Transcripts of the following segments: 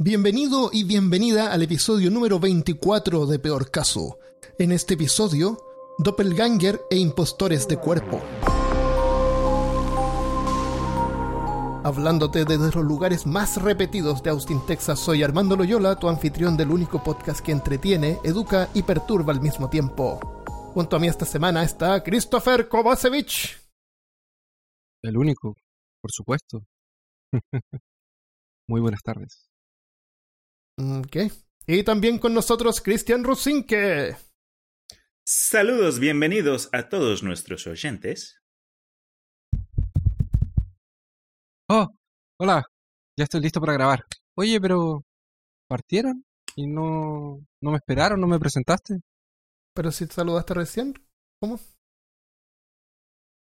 Bienvenido y bienvenida al episodio número 24 de Peor Caso. En este episodio, Doppelganger e impostores de cuerpo. Hablándote desde los lugares más repetidos de Austin, Texas, soy Armando Loyola, tu anfitrión del único podcast que entretiene, educa y perturba al mismo tiempo. Junto a mí esta semana está Christopher Kovacevic. El único, por supuesto. Muy buenas tardes. Ok. Y también con nosotros Cristian Rusinque. Saludos, bienvenidos a todos nuestros oyentes. Oh, hola, ya estoy listo para grabar. Oye, pero partieron y no, no me esperaron, no me presentaste. Pero si te saludaste recién, ¿cómo?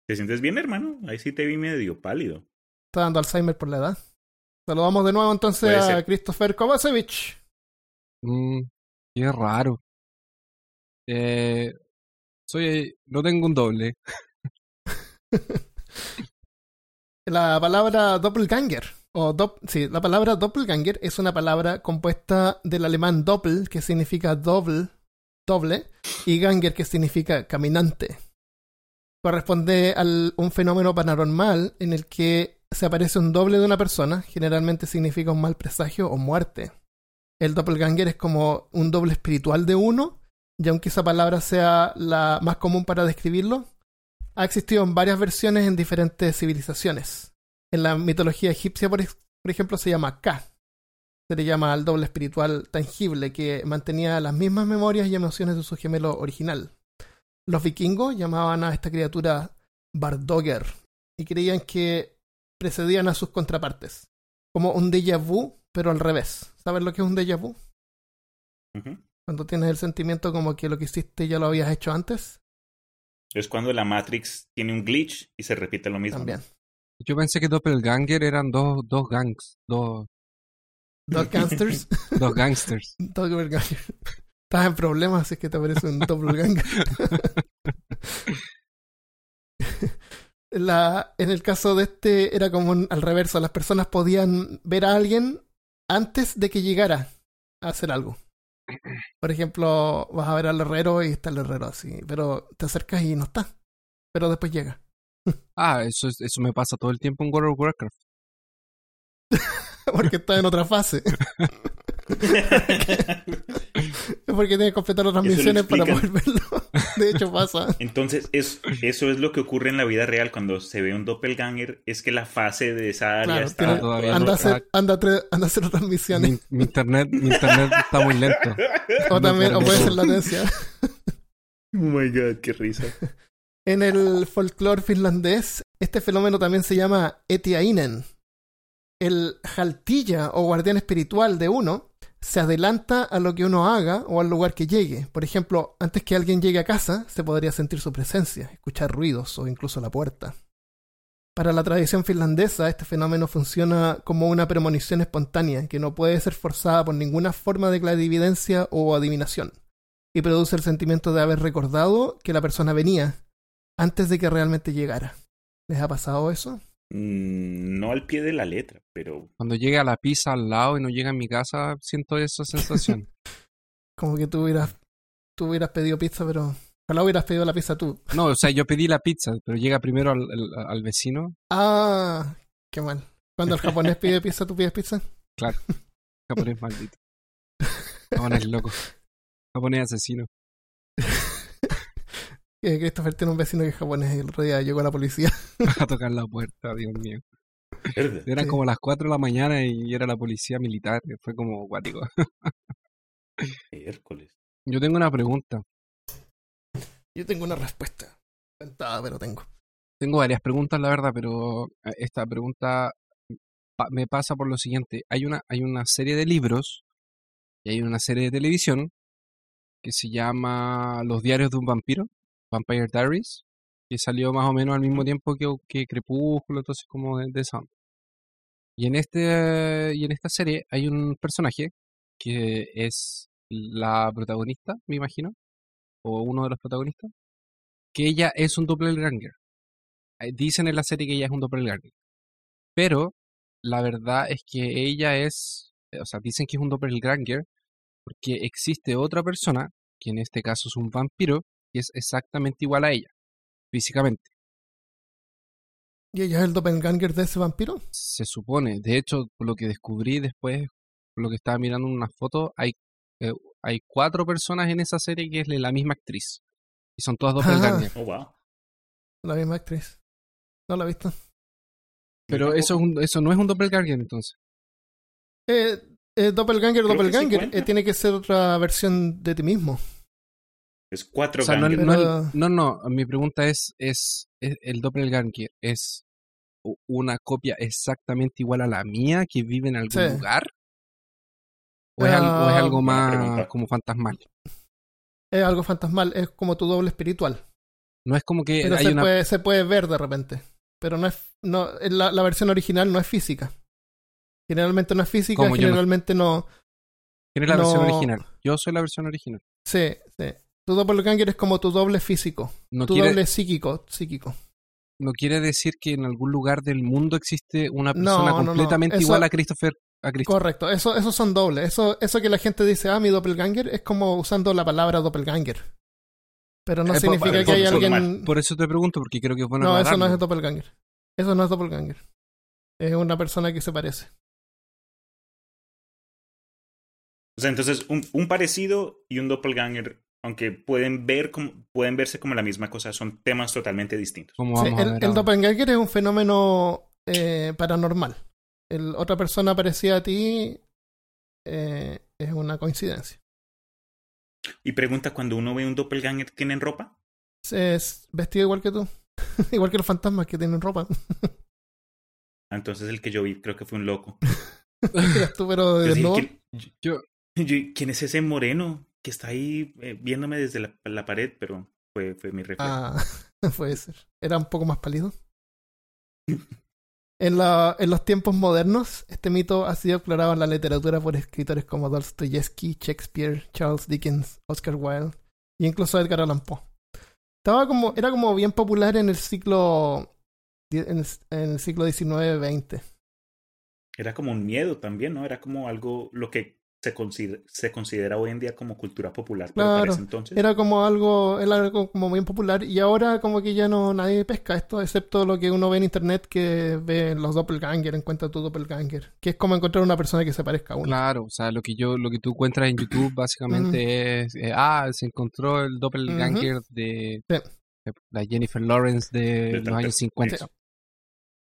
¿Te sientes bien, hermano? Ahí sí te vi medio pálido. Está dando Alzheimer por la edad. Saludamos de nuevo entonces a. Christopher Kovacevic. Mm, qué raro. Eh, soy, no tengo un doble. La palabra doppelganger, o dop- sí, la palabra doppelganger es una palabra compuesta del alemán doppel, que significa doble, doble, y ganger, que significa caminante. Corresponde a un fenómeno paranormal en el que se aparece un doble de una persona, generalmente significa un mal presagio o muerte. El doppelganger es como un doble espiritual de uno, y aunque esa palabra sea la más común para describirlo, ha existido en varias versiones en diferentes civilizaciones. En la mitología egipcia, por, ej- por ejemplo, se llama Ka. Se le llama al doble espiritual tangible que mantenía las mismas memorias y emociones de su gemelo original. Los vikingos llamaban a esta criatura Bardogger y creían que precedían a sus contrapartes, como un déjà vu, pero al revés. ¿Sabes lo que es un déjà vu? Ujú. Cuando tienes el sentimiento como que lo que hiciste ya lo habías hecho antes. Es cuando la Matrix tiene un glitch y se repite lo mismo. También. Yo pensé que Doppelganger eran dos, dos gangs, dos, Dos gangsters. dos gangsters. Doppelganger. Estás en problemas, así que te parece un doppelganger. La, en el caso de este era como un- al reverso, las personas podían ver a alguien antes de que llegara a hacer algo. Por ejemplo, vas a ver al herrero y está el herrero así, pero te acercas y no está. Pero después llega. Ah, eso, es- eso me pasa todo el tiempo en World of Warcraft. Porque está en otra fase. Porque tiene que completar otras Eso lo misiones para poder verlo. De hecho pasa. Entonces, es, eso es lo que ocurre en la vida real cuando se ve un doppelganger, es que la fase de esa área Claro, está tiene- todavía anda, a hacer, anda, anda a hacer otras misiones. Mi, mi internet, mi internet está muy lento. O no también, o puede ser latencia. Oh my god, qué risa. En el folclore finlandés, este fenómeno también se llama Etiainen. El jaltilla o guardián espiritual de uno se adelanta a lo que uno haga o al lugar que llegue. Por ejemplo, antes que alguien llegue a casa, se podría sentir su presencia, escuchar ruidos o incluso la puerta. Para la tradición finlandesa, este fenómeno funciona como una premonición espontánea que no puede ser forzada por ninguna forma de clarividencia o adivinación, y produce el sentimiento de haber recordado que la persona venía antes de que realmente llegara. ¿Les ha pasado eso? Mm, No al pie de la letra, pero Cuando llegue a la pizza al lado y no llega a mi casa, siento esa sensación. Como que tú hubieras, tú hubieras pedido pizza, pero ojalá hubieras pedido la pizza tú. No, o sea, yo pedí la pizza, pero llega primero al, al- al vecino. Ah, qué mal. Cuando el japonés pide pizza, ¿tú pides pizza? Claro, japonés maldito. Japonés loco. Japonés asesino. Que Christopher tiene un vecino que es japonés y el otro día llegó la policía. A tocar la puerta, Dios mío. Eran Sí. como las 4 de la mañana y era la policía militar. Fue como guático. Miércoles. Yo tengo una pregunta. Yo tengo una respuesta. Inventada, pero tengo. Tengo varias preguntas, la verdad, pero eh, esta pregunta pa- me pasa por lo siguiente. Hay una, hay una serie de libros y hay una serie de televisión que se llama Los diarios de un vampiro, Vampire Diaries, que salió más o menos al mismo tiempo que, Crepúsculo, entonces como de, onda. Y en este y en esta serie hay un personaje que es la protagonista, me imagino, o uno de los protagonistas, que ella es un doppelganger. Eh, Dicen en la serie que ella es un doppelganger. Pero la verdad es que ella es o sea, dicen que es un doppelganger porque existe otra persona, que en este caso es un vampiro, que es exactamente igual a ella, físicamente. ¿Y ella es el doppelganger de ese vampiro? Se supone. De hecho, por lo que descubrí después, por lo que estaba mirando en una foto, hay, eh, hay cuatro personas en esa serie que es la misma actriz. Y son todas doppelganger. Oh, wow. La misma actriz. No la he visto. Pero eso, es un- eso no es un doppelganger entonces. Eh, eh, doppelganger, Creo que sí doppelganger. eh, tiene que ser otra versión de ti mismo. Es cuatro O sea, no, no, Pero- no, no, mi pregunta es, es, es el doppelganger es una copia exactamente igual a la mía que vive en algún Sí. lugar? ¿O es, algo, o es Ah, algo más como fantasmal? Es algo fantasmal. Es como tu doble espiritual. No es como que Pero hay se, una... puede, se puede ver de repente. Pero no es. No, la, la versión original no es física. Generalmente no es física. Yo no- generalmente no. ¿Quién es la versión no- original? Yo soy la versión original. Sí, sí. Tu doppelganger es como tu doble físico. No tu quiere, doble psíquico. psíquico. no quiere decir que en algún lugar del mundo existe una No, persona no, no. completamente Eso- igual a Christopher. A Christopher. Correcto. Eso, esos son dobles. Eso, eso que la gente dice, ah, mi doppelganger, es como usando la palabra doppelganger. Pero no Eh, significa por- que hay alguien. Por eso te pregunto, porque creo que es bueno no, eso no es doppelganger. Eso no es doppelganger. Es una persona que se parece. O sea, entonces un, un parecido y un doppelganger, aunque pueden ver como, pueden verse como la misma cosa, son temas totalmente distintos. Sí, el, el doppelganger es un fenómeno eh, paranormal. El, otra persona parecida a ti eh, es una coincidencia. Y pregunta, cuando uno ve un doppelganger, ¿tienen ropa? Es vestido igual que tú. igual que los fantasmas que tienen ropa. Ah, Entonces el que yo vi creo que fue un loco. Tú, pero de Yo dije, desnudo. ¿quién, Yo- yo- ¿quién es ese moreno que está ahí eh, viéndome desde la, la pared? Pero fue, fue mi reflejo. Ah, puede ser. Era un poco más pálido. En, la- en los tiempos modernos, este mito ha sido explorado en la literatura por escritores como Dostoyevsky, Shakespeare, Charles Dickens, Oscar Wilde e incluso Edgar Allan Poe. Estaba como, era como bien popular en el siglo en el, en el siglo XIX-XX. Era como un miedo también, ¿no? Era como algo, lo que se considera, se considera hoy en día como cultura popular. Pero para Claro, ese entonces, Era como algo, era algo como bien popular y ahora como que ya no nadie pesca esto, excepto lo que uno ve en internet que ve los doppelganger, encuentra tu doppelganger, que es como encontrar una persona que se parezca a uno. Claro, o sea, lo que yo, lo que tú encuentras en YouTube básicamente es, eh, ah, se encontró el doppelganger de, Sí. de la Jennifer Lawrence de, De los años 50. Sí.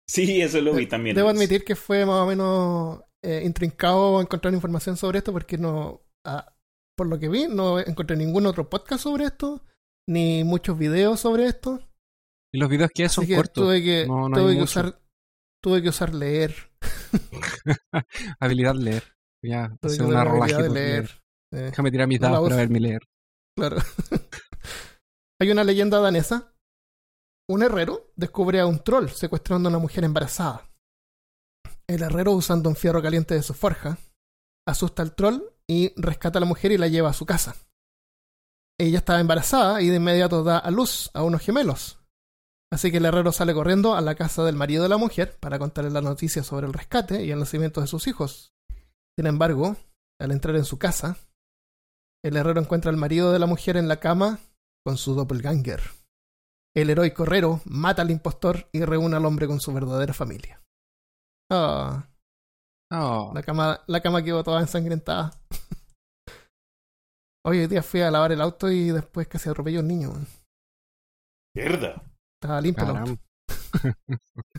Sí, eso lo vi también. Debo admitir que fue más o menos eh, intrincado encontrar información sobre esto porque no, ah, por lo que vi, no encontré ningún otro podcast sobre esto, ni muchos videos sobre esto. Y los videos que hay son que cortos. tuve que, no- no tuve que usar, tuve que usar leer. Habilidad leer. Ya, hacer una la rolaje habilidad de leer. leer. Eh, Déjame tirar mis No dados para verme leer. Claro. Hay una leyenda danesa. Un herrero descubre a un troll secuestrando a una mujer embarazada. El herrero, usando un fierro caliente de su forja, asusta al troll y rescata a la mujer y la lleva a su casa. Ella estaba embarazada y de inmediato da a luz a unos gemelos. Así que el herrero sale corriendo a la casa del marido de la mujer para contarle la noticia sobre el rescate y el nacimiento de sus hijos. Sin embargo, al entrar en su casa, el herrero encuentra al marido de la mujer en la cama con su doppelganger. El heroico herrero mata al impostor y reúne al hombre con su verdadera familia. Ah, Oh, la cama, la cama quedó toda ensangrentada. Hoy hoy día fui a lavar el auto y después casi atropelló a un niño. man. Mierda. Estaba limpio el auto.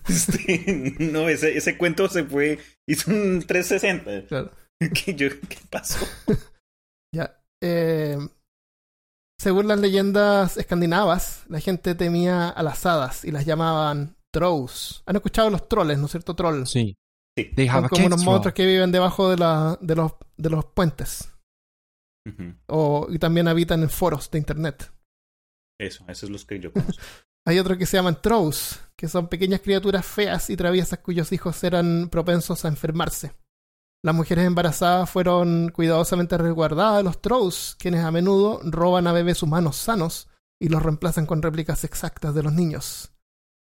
Este, no, ese, ese cuento se fue. Hizo un 360. Claro. ¿Qué, yo- ¿Qué pasó? Ya. Eh, según las leyendas escandinavas, la gente temía a las hadas y las llamaban trolls. ¿Han escuchado los troles, no es cierto? Troll. Sí. Sí. They have Son como unos monstruos que viven debajo de, la, de, los, de los puentes. O, y también habitan en foros de internet. Eso, esos son los que yo conozco. Hay otros que se llaman trolls, que son pequeñas criaturas feas y traviesas cuyos hijos eran propensos a enfermarse. Las mujeres embarazadas fueron cuidadosamente resguardadas de los trolls, quienes a menudo roban a bebés humanos sanos y los reemplazan con réplicas exactas de los niños.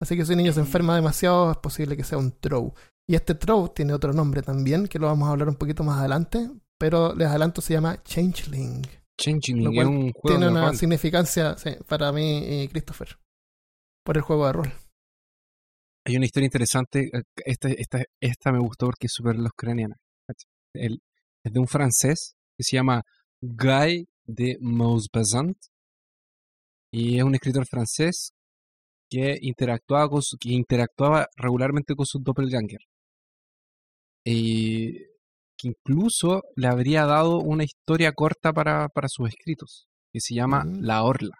Así que si un niño se enferma demasiado, es posible que sea un troll. Y este Trove tiene otro nombre también, que lo vamos a hablar un poquito más adelante, pero les adelanto se llama Changeling. Changeling Lo es cual un juego Tiene una significancia sí, para mí y Christopher. Por el juego de rol. Hay una historia interesante. eh, Esta, esta, esta me gustó porque es súper. ¿cachai? El- Es de un francés que se llama Guy de Maupassant. Y es un escritor francés que interactuaba, con su- que interactuaba regularmente con su doppelganger. Y que incluso le habría dado una historia corta para, para sus escritos, que se llama Mm. La Orla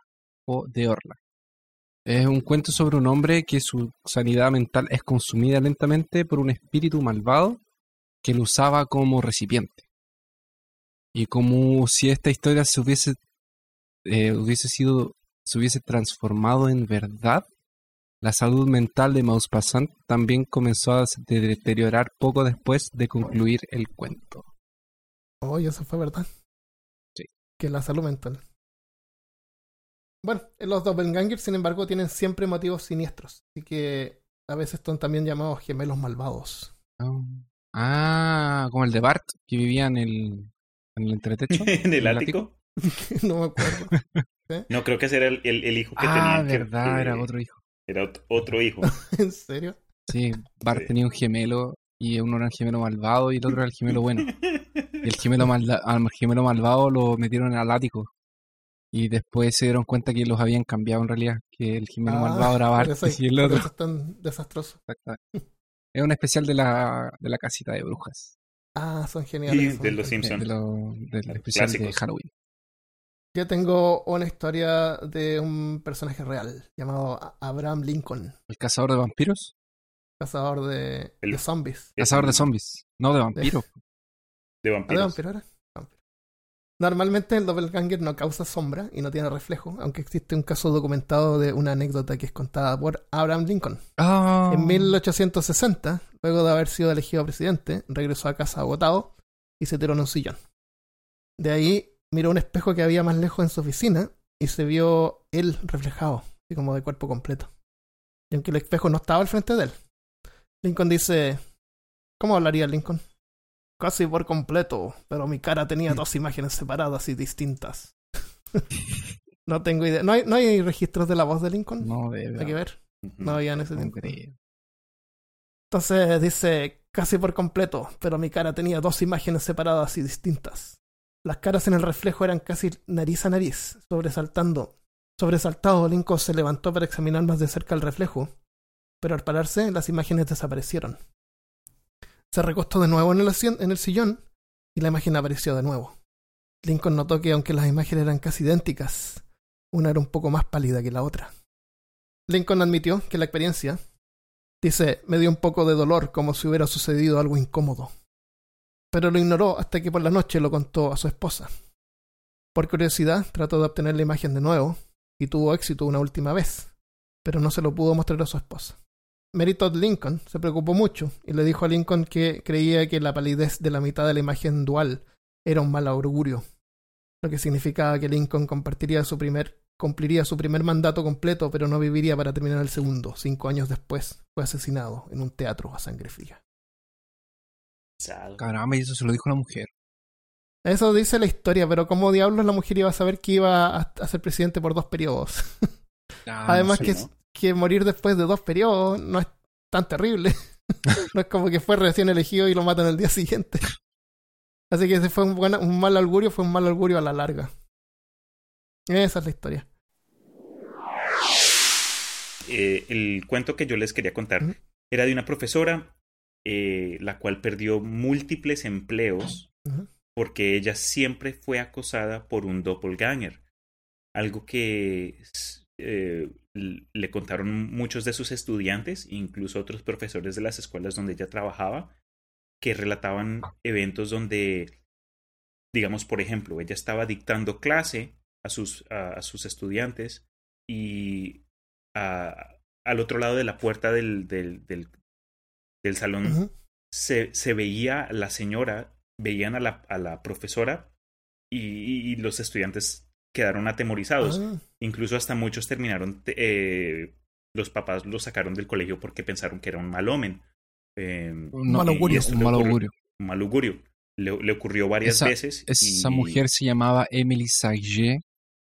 o De Orla. Es un cuento sobre un hombre que su sanidad mental es consumida lentamente por un espíritu malvado que lo usaba como recipiente. Y como si esta historia se hubiese, eh, hubiese sido, se hubiese transformado en verdad, la salud mental de Maupassant también comenzó a deteriorar poco después de concluir el cuento. Oye, eso fue verdad. Sí. Que la salud mental. Bueno, los doppelgangers, sin embargo, tienen siempre motivos siniestros. Así que a veces son también llamados gemelos malvados. Ah, como el de Bart, que vivía en el, en el entretecho. ¿En el ático? no me acuerdo. No, creo que ese era el, el- el hijo que Ah, tenía. que- verdad, que- era otro hijo. Era ot- otro hijo. ¿En serio? Sí, Bart Sí. tenía un gemelo y uno era el gemelo malvado y el otro era el gemelo bueno. Y el gemelo, malda- al gemelo malvado lo metieron al ático. Y después se dieron cuenta que los habían cambiado en realidad, que el gemelo Ah, malvado era Bart eso, y el otro. eso es tan desastroso. Exactamente. Es un especial de la, de la casita de brujas. Ah, son Y geniales. de los son- De, Simpsons. de lo- del especial de Clásicos. Halloween. Yo tengo una historia de un personaje real llamado Abraham Lincoln, ¿El cazador de vampiros? cazador de, El- de zombies. Cazador de zombies. No, de vampiros. De ¿Ah, de vampiros. vampiro era? Vampiro. Normalmente el doppelganger no causa sombra y no tiene reflejo, aunque existe un caso documentado de una anécdota que es contada por Abraham Lincoln. Ah. En 1860, luego de haber sido elegido presidente, regresó a casa agotado y se tiró en un sillón. De ahí miró un espejo que había más lejos en su oficina y se vio él reflejado, así como de cuerpo completo. Y aunque el espejo no estaba al frente de él, Lincoln dice, ¿cómo hablaría Lincoln? Casi por completo, pero mi cara tenía dos imágenes separadas y distintas. no tengo idea. ¿No hay, ¿No hay registros de la voz de Lincoln? No, de Hay que ver. No había en ese no tiempo. Entonces dice, casi por completo, pero mi cara tenía dos imágenes separadas y distintas. Las caras en el reflejo eran casi nariz a nariz, sobresaltando. Sobresaltado, Lincoln se levantó para examinar más de cerca el reflejo, pero al pararse las imágenes desaparecieron. Se recostó de nuevo en el, en el sillón y la imagen apareció de nuevo. Lincoln notó que aunque las imágenes eran casi idénticas, una era un poco más pálida que la otra. Lincoln admitió que la experiencia, Dice, me dio un poco de dolor como si hubiera sucedido algo incómodo. Pero lo ignoró hasta que por la noche lo contó a su esposa. Por curiosidad, trató de obtener la imagen de nuevo y tuvo éxito una última vez, pero no se lo pudo mostrar a su esposa. Mary Todd Lincoln se preocupó mucho y le dijo a Lincoln que creía que la palidez de la mitad de la imagen dual era un mal augurio, lo que significaba que Lincoln compartiría su primer cumpliría su primer mandato completo, pero no viviría para terminar el segundo. Cinco años después fue asesinado en un teatro a sangre fría. Caramba, y eso se lo dijo una mujer. Eso dice la historia, pero ¿cómo diablos la mujer iba a saber que iba a, a ser presidente por dos periodos? Ah, Además que, ¿no? que morir después de dos periodos no es tan terrible. no es como que fue recién elegido y lo matan el día siguiente. Así que ese fue un, buen- un mal augurio, fue un mal augurio a la larga. Esa es la historia. Eh, el cuento que yo les quería contar era de una profesora, eh, la cual perdió múltiples empleos Ujú. porque ella siempre fue acosada por un doppelganger. Algo que eh, le contaron muchos de sus estudiantes, incluso otros profesores de las escuelas donde ella trabajaba, que relataban eventos donde, digamos, por ejemplo, ella estaba dictando clase a sus, a, a sus estudiantes y a- al otro lado de la puerta del, del, del, del salón se, se veía la señora, veían a la, a la profesora y, y los estudiantes quedaron atemorizados. Ah, Incluso hasta muchos terminaron, eh, los papás los sacaron del colegio porque pensaron que era un mal omen. eh, No, Mal augurio. un le mal ocurrió- augurio. un mal augurio. Le, le ocurrió varias Esa- veces. Esa y- mujer se llamaba Emily Saget,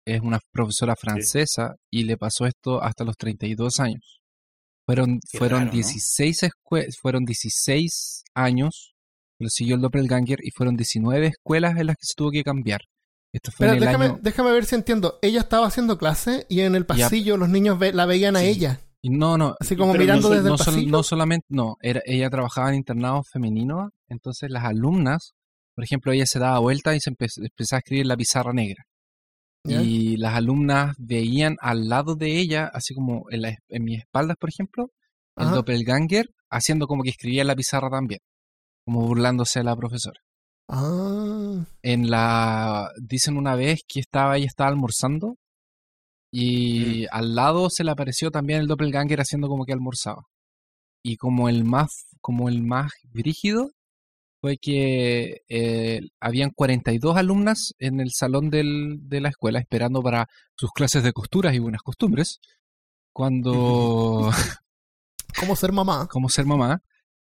es una profesora francesa y le pasó esto hasta los 32 años. Fueron, Qué fueron, raro, ¿no? 16 escue- fueron 16 años, lo siguió el doppelganger y fueron 19 escuelas en las que se tuvo que cambiar. Esto fue Pero en el déjame, año... déjame ver si entiendo. Ella estaba haciendo clase y en el pasillo los niños ve- la veían a ella. No, no, Así como no mirando desde no, el pasillo. no solamente, no, era, ella trabajaba en internados femeninos, entonces las alumnas, por ejemplo, ella se daba vuelta y se empe- empezaba a escribir en la pizarra negra. ¿Ya? Y las alumnas veían al lado de ella, así como en, la- en mis espaldas, por ejemplo, el Ajá. doppelganger haciendo como que escribía en la pizarra también, como burlándose de la profesora. Ah, En la dicen una vez que estaba ella estaba almorzando y al lado se le apareció también el doppelganger haciendo como que almorzaba. Y como el más como el más brígido fue que eh, habían 42 alumnas en el salón del- de la escuela esperando para sus clases de costuras y buenas costumbres. Cuando, ¿cómo ser mamá? como ser mamá,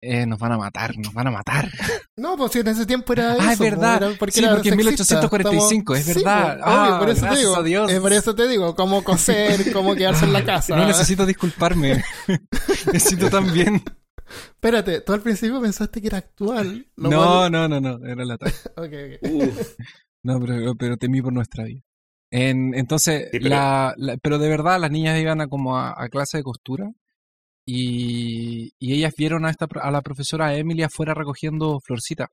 eh, nos van a matar, nos van a matar. No, pues si en ese tiempo era Ah, es eso, verdad. era porque Sí, era porque en sexista. 1845, es Sí, verdad. pues, obvio, Ah, por eso te digo. a Dios. por eso te digo, cómo coser, cómo quedarse en la casa. No necesito disculparme. necesito también. Espérate, tú al principio pensaste que era actual. No, cual- no, no, no, era la talla. Ok, ok. Uf, No, pero, pero temí por nuestra vida. En- entonces, Sí, pero- la, la- pero de verdad las niñas iban a como a, a clase de costura y, y ellas vieron a esta a la profesora Emily afuera recogiendo florcita.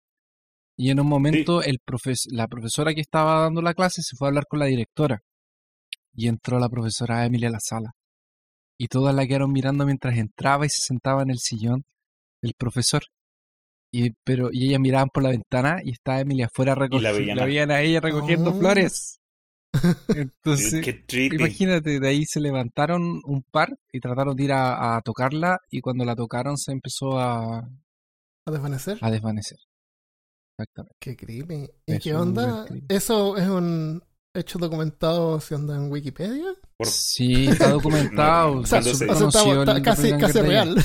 Y en un momento el profes, la profesora que estaba dando la clase se fue a hablar con la directora. Y entró la profesora Emily a la sala. Y todas la quedaron mirando mientras entraba y se sentaba en el sillón del profesor. Y, pero, y ellas miraban por la ventana y estaba Emily afuera recogiendo. La a- veían a ella recogiendo Oh. flores. Entonces, imagínate, de ahí se levantaron un par y trataron de ir a, a tocarla y cuando la tocaron se empezó a, ¿A desvanecer? a desvanecer. Exactamente. Qué creepy. ¿Y Es qué onda? crimen. ¿Eso es un hecho documentado si onda en Wikipedia? Por- Sí, está documentado. No, O sea, está se- casi, real.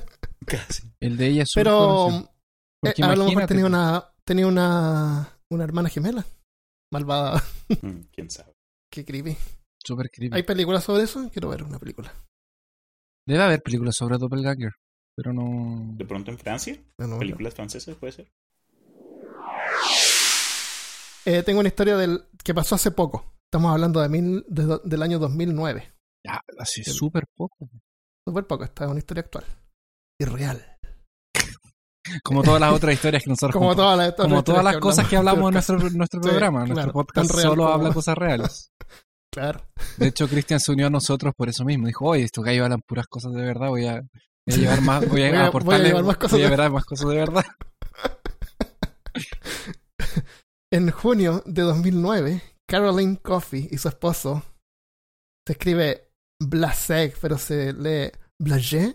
Casi. El de ella es súper Pero eh, a lo mejor tenía una, tenía una, una hermana gemela. Malvada. Mm, ¿Quién sabe? Qué creepy. súper creepy. ¿Hay películas sobre eso? Quiero ver una película. Debe haber películas sobre Doppelganger, pero no... ¿De pronto en Francia? No, no, no. ¿Películas francesas puede ser? Eh, tengo una historia del que pasó hace poco. Estamos hablando de mil, de del año 2009. Ya, así súper poco. Súper poco. Esta es una historia actual. Y real. Como todas las otras historias que nosotros Como todas las, Como todas las cosas que hablamos en nuestro, nuestro Sí, programa. claro, nuestro podcast real solo como- habla cosas reales. Claro. De hecho, Cristian se unió a nosotros por eso mismo. Dijo, oye, estos gallos hablan puras cosas de verdad, voy a, voy a llevar más, voy a, Voy a- voy a aportarle, llevar más cosas voy a de- llevar más cosas de verdad. En junio de 2009, Caroline Coffey y su esposo se escribe Blasek, pero se lee Blagé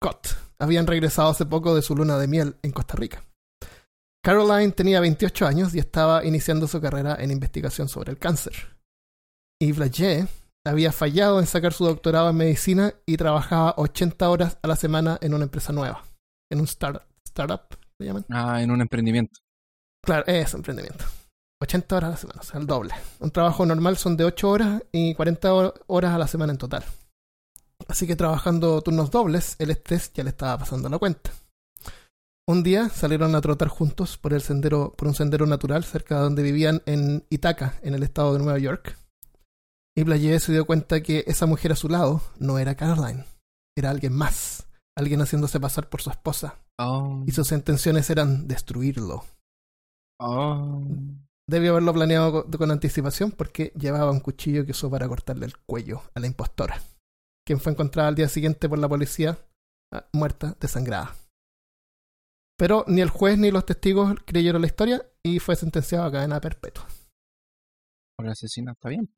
Cot. Habían regresado hace poco de su luna de miel en Costa Rica. Caroline tenía 28 años y estaba iniciando su carrera en investigación sobre el cáncer. Y Blagé había fallado en sacar su doctorado en medicina y trabajaba 80 horas a la semana en una empresa nueva, en un start- startup, ¿se llaman? Ah, en un emprendimiento. Claro, es emprendimiento. 80 horas a la semana, o sea, el doble. Un trabajo normal son de 8 horas y 40 hor- horas a la semana en total. Así que trabajando turnos dobles, el estrés ya le estaba pasando la cuenta. Un día salieron a trotar juntos por el sendero, por un sendero natural cerca de donde vivían en Ithaca, en el estado de Nueva York. Y Blayé se dio cuenta que esa mujer a su lado no era Caroline, era alguien más, alguien haciéndose pasar por su esposa. Oh, Y sus intenciones eran destruirlo. oh. Debió haberlo planeado co- con anticipación porque llevaba un cuchillo que usó para cortarle el cuello a la impostora, quien fue encontrada al día siguiente por la policía ah, muerta, desangrada. Pero ni el juez ni los testigos creyeron la historia y fue sentenciado a cadena perpetua. Por asesina, está bien.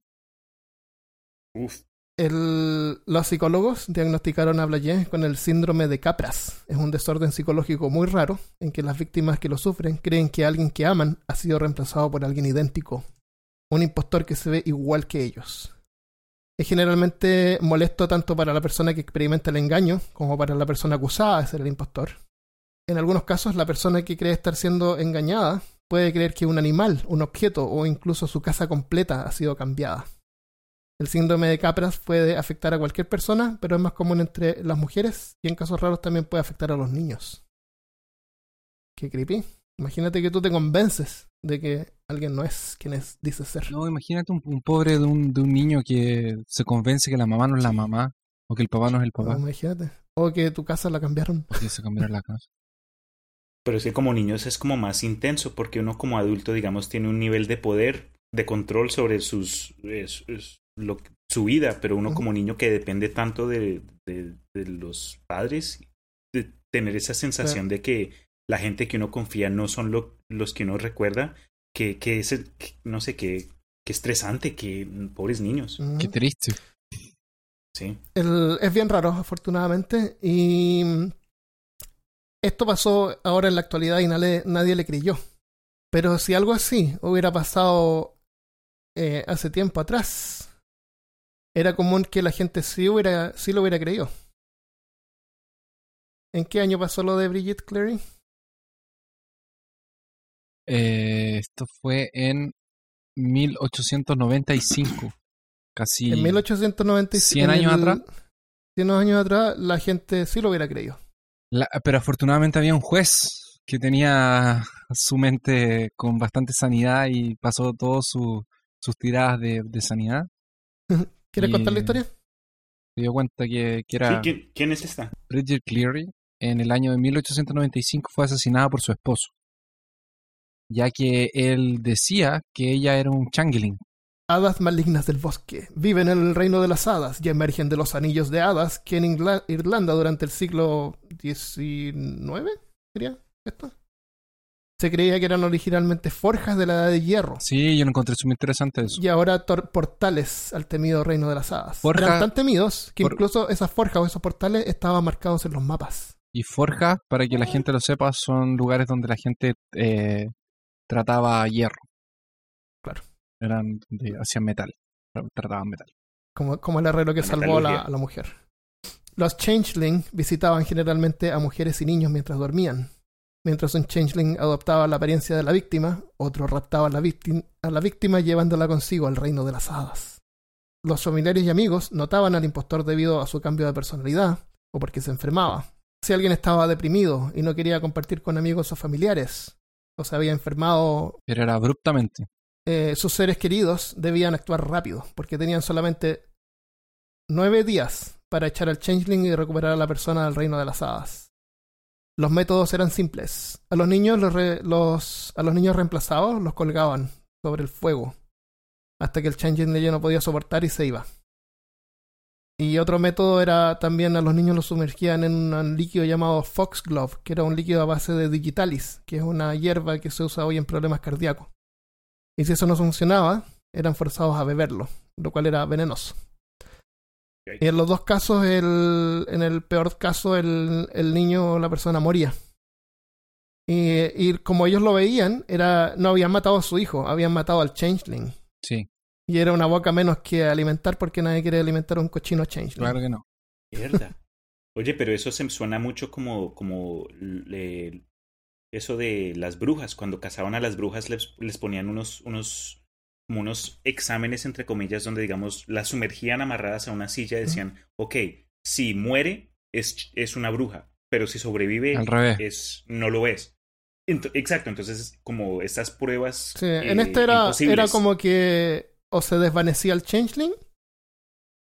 Uf. Los psicólogos diagnosticaron a Blayé con el síndrome de Capras. Es un desorden psicológico muy raro en que las víctimas que lo sufren creen que alguien que aman ha sido reemplazado por alguien idéntico, un impostor que se ve igual que ellos. Es generalmente molesto tanto para la persona que experimenta el engaño como para la persona acusada de ser el impostor. en algunos casos la persona que cree estar siendo engañada puede creer que un animal, un objeto o incluso su casa completa ha sido cambiada. El síndrome de Capras puede afectar a cualquier persona, pero es más común entre las mujeres y en casos raros también puede afectar a los niños. Qué creepy. Imagínate que tú te convences de que alguien no es quien es, dice ser. No, imagínate un, un pobre de un, de un niño que se convence que la mamá no es la mamá o que el papá no es el papá. No, imagínate. O que tu casa la cambiaron. Porque se cambiaron la casa. Pero es que como niños es como más intenso porque uno como adulto, digamos, tiene un nivel de poder, de control sobre sus, lo, su vida, pero uno como niño que depende tanto de, de, de los padres, de tener esa sensación de que la gente que uno confía no son lo- los que uno recuerda, que, que es el, que- no sé, que, que estresante, que pobres niños. Qué triste. sí. El- es bien raro, afortunadamente. Y esto pasó ahora en la actualidad y nadie, nadie le creyó. Pero si algo así hubiera pasado eh, hace tiempo atrás, era común que la gente sí, hubiera, sí lo hubiera creído. ¿En qué año pasó lo de Brigitte Cleary? Eh, esto fue en 1895. Casi. En 1895. 100 en años el- atrás. 100 años atrás, la gente sí lo hubiera creído. La- pero afortunadamente había un juez que tenía su mente con bastante sanidad y pasó todas su- sus tiradas de, de sanidad. ¿Quieres Y- contar la historia? Se dio cuenta que, que Sí, era ¿quién, quién es esta? Bridget Cleary. En el año de 1895 fue asesinada por su esposo, ya que él decía que ella era un changeling. Hadas malignas del bosque viven en el reino de las hadas y emergen de los anillos de hadas que en Ingla- Irlanda durante el siglo XIX, sería esto. Se creía que eran originalmente forjas de la edad de hierro Sí, yo lo encontré súper interesante eso. y ahora portales al temido reino de las hadas. Forja- Eran tan temidos que por- incluso esas forjas o esos portales estaban marcados en los mapas. Y forjas, para que la gente lo sepa, son lugares donde la gente eh, trataba hierro. Claro. Eran de, hacían metal. Trataban metal. como, como el herrero que La salvó a la, a la mujer. Los changeling visitaban generalmente a mujeres y niños mientras dormían. Mientras un changeling adoptaba la apariencia de la víctima, otro raptaba a la, víctima, a la víctima llevándola consigo al reino de las hadas. Los familiares y amigos notaban al impostor debido a su cambio de personalidad o porque se enfermaba. Si alguien estaba deprimido y no quería compartir con amigos o familiares, o se había enfermado Pero era abruptamente. eh, sus seres queridos debían actuar rápido, porque tenían solamente nueve días para echar al changeling y recuperar a la persona del reino de las hadas. Los métodos eran simples. A los niños, los re- los- a los niños reemplazados los colgaban sobre el fuego hasta que el changeling ya no podía soportar y se iba. Y otro método era también a los niños los sumergían en un líquido llamado Foxglove, que era un líquido a base de digitalis, que es una hierba que se usa hoy en problemas cardíacos. Y si eso no funcionaba, eran forzados a beberlo, lo cual era venenoso. Y en los dos casos, el, en el peor caso, el, el niño o la persona moría. Y, y como ellos lo veían, era no habían matado a su hijo, habían matado al changeling. Sí, Y era una boca menos que alimentar porque nadie quiere alimentar a un cochino changeling. claro que no. Mierda. Oye, pero eso se suena mucho como, como le- eso de las brujas. Cuando cazaban a las brujas les, les ponían unos, unos, como unos exámenes, entre comillas, donde, digamos, las sumergían amarradas a una silla y decían, ok, si muere es, es una bruja, pero si sobrevive Al revés. es, no lo es. Ent- exacto, entonces como estas pruebas... Sí, eh, en este era, era como que o se desvanecía el changeling,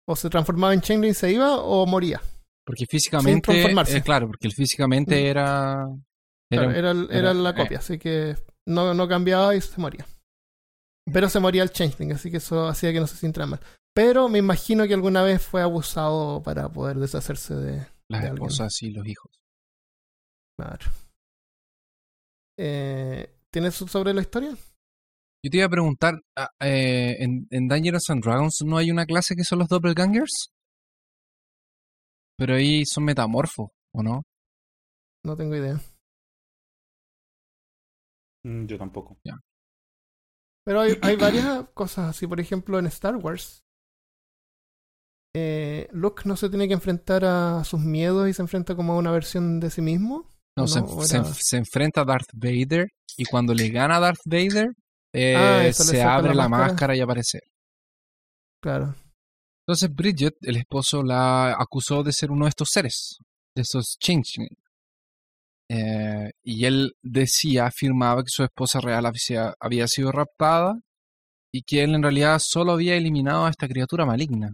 o se transformaba en changeling y se iba, o moría. Porque físicamente. transformarse. eh, claro, porque él físicamente Mm. era. Claro, Era, era, el- era era- la eh. copia, así que no, no cambiaba y se moría. Pero se moría el changeling, así que eso hacía que no se sintiera mal. Pero me imagino que alguna vez fue abusado para poder deshacerse de... las de alguien. esposas y los hijos. Claro. Eh, ¿Tienes sobre la historia? Yo te iba a preguntar, ah, eh, ¿en, en Dangerous and Dragons no hay una clase que son los doppelgangers? Pero ahí son metamorfos, ¿o no? No tengo idea. Mm, Yo tampoco. Pero hay, hay varias cosas así. Por ejemplo, en Star Wars, eh, Luke no se tiene que enfrentar a sus miedos y se enfrenta como a una versión de sí mismo. No, se, ¿O se- era- se enfrenta a Darth Vader y cuando le gana a Darth Vader, eh, Ah, se abre la la máscara. máscara y aparece. Claro. Entonces Bridget, el esposo, la acusó de ser uno de estos seres, de esos changeling. Eh, y él decía, afirmaba que su esposa real había, había sido raptada y que él en realidad solo había eliminado a esta criatura maligna.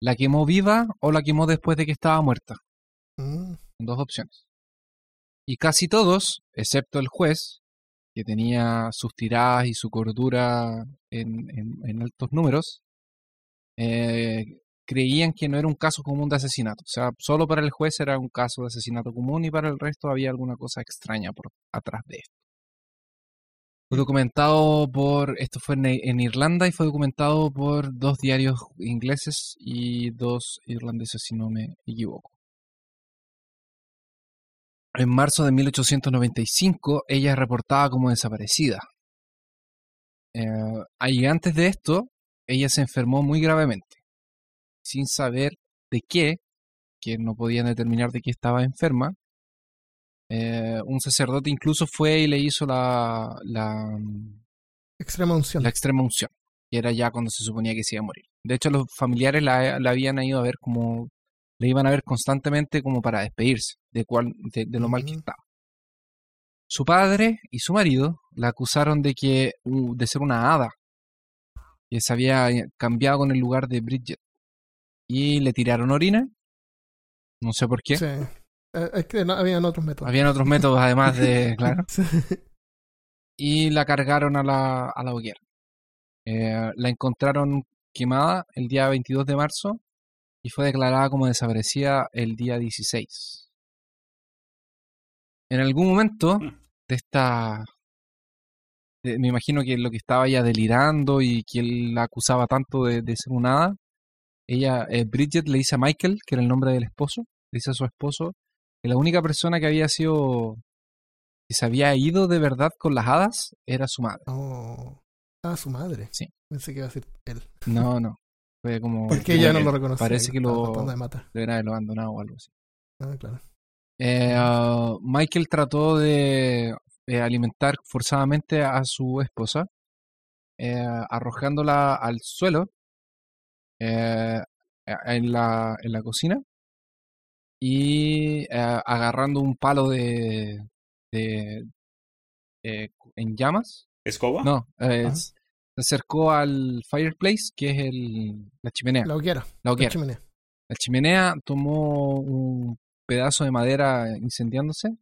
¿La quemó viva o la quemó después de que estaba muerta? Mm. Dos opciones. Y casi todos, excepto el juez, que tenía sus tiradas y su cordura en, en- en altos números, eh, creían que no era un caso común de asesinato. O sea, solo para el juez era un caso de asesinato común y para el resto había alguna cosa extraña por atrás de esto. Fue documentado por, esto fue en, Irlanda y fue documentado por dos diarios ingleses y dos irlandeses, si no me equivoco. En marzo de 1895, ella es reportada como desaparecida. Eh, y antes de esto, ella se enfermó muy gravemente, sin saber de qué, que no podían determinar de qué estaba enferma. Eh, un sacerdote incluso fue y le hizo la, la, Extrema unción. la extrema unción, que era ya cuando se suponía que se iba a morir. De hecho, los familiares la, la habían ido a ver como, le iban a ver constantemente como para despedirse de, cuál, de, de lo mal que estaba. Su padre y su marido la acusaron de que uh, de ser una hada que se había eh, cambiado con el lugar de Bridget y le tiraron orina. No sé por qué. Sí. Eh, es que no, habían otros métodos. Habían otros métodos además de, claro, Sí. y la cargaron a la, a la hoguera. Eh, la encontraron quemada el día 22 de marzo y fue declarada como desaparecida el día 16. En algún momento Mm. de esta... de- me imagino que lo que estaba ya delirando y que él la acusaba tanto de, de ser una hada, ella, eh, Bridget le dice a Michael, que era el nombre del esposo, le dice a su esposo que la única persona que había sido que se había ido de verdad con las hadas era su madre. Oh. Ah, su madre. Sí. Pensé que iba a decir él. No, no. Fue como. Porque ella no él lo reconoce. parece que lo- de haberlo abandonado o algo así. Ah, claro. Eh, ah, Michael trató de eh, alimentar forzadamente a su esposa, eh, arrojándola al suelo eh, en, la, en la cocina y eh, agarrando un palo de, de eh, en llamas. ¿Escoba? No, eh, se acercó al fireplace, que es el, la chimenea. La hoguera. la La hoguera. chimenea. La chimenea tomó un pedazo de madera incendiándose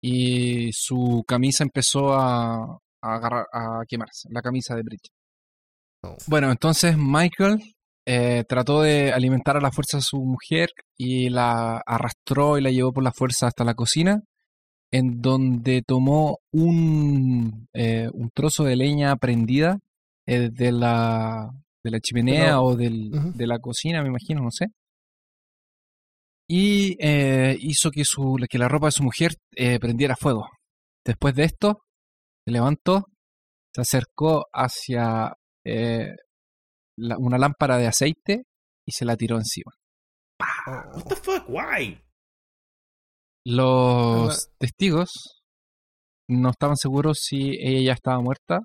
y su camisa empezó a, a, agarrar, a quemarse, la camisa de Bridget. Oh. Bueno, entonces Michael eh, trató de alimentar a la fuerza a su mujer y la arrastró y la llevó por la fuerza hasta la cocina, en donde tomó un, eh, un trozo de leña prendida eh, de, la, de la chimenea Pero- o del, de la cocina, me imagino, no sé. Y hizo que, su, que la ropa de su mujer prendiera fuego. Después de esto, se levantó, se acercó hacia eh, la- una lámpara de aceite y se la tiró encima. Oh. What the fuck? Why? Los testigos no estaban seguros si ella ya estaba muerta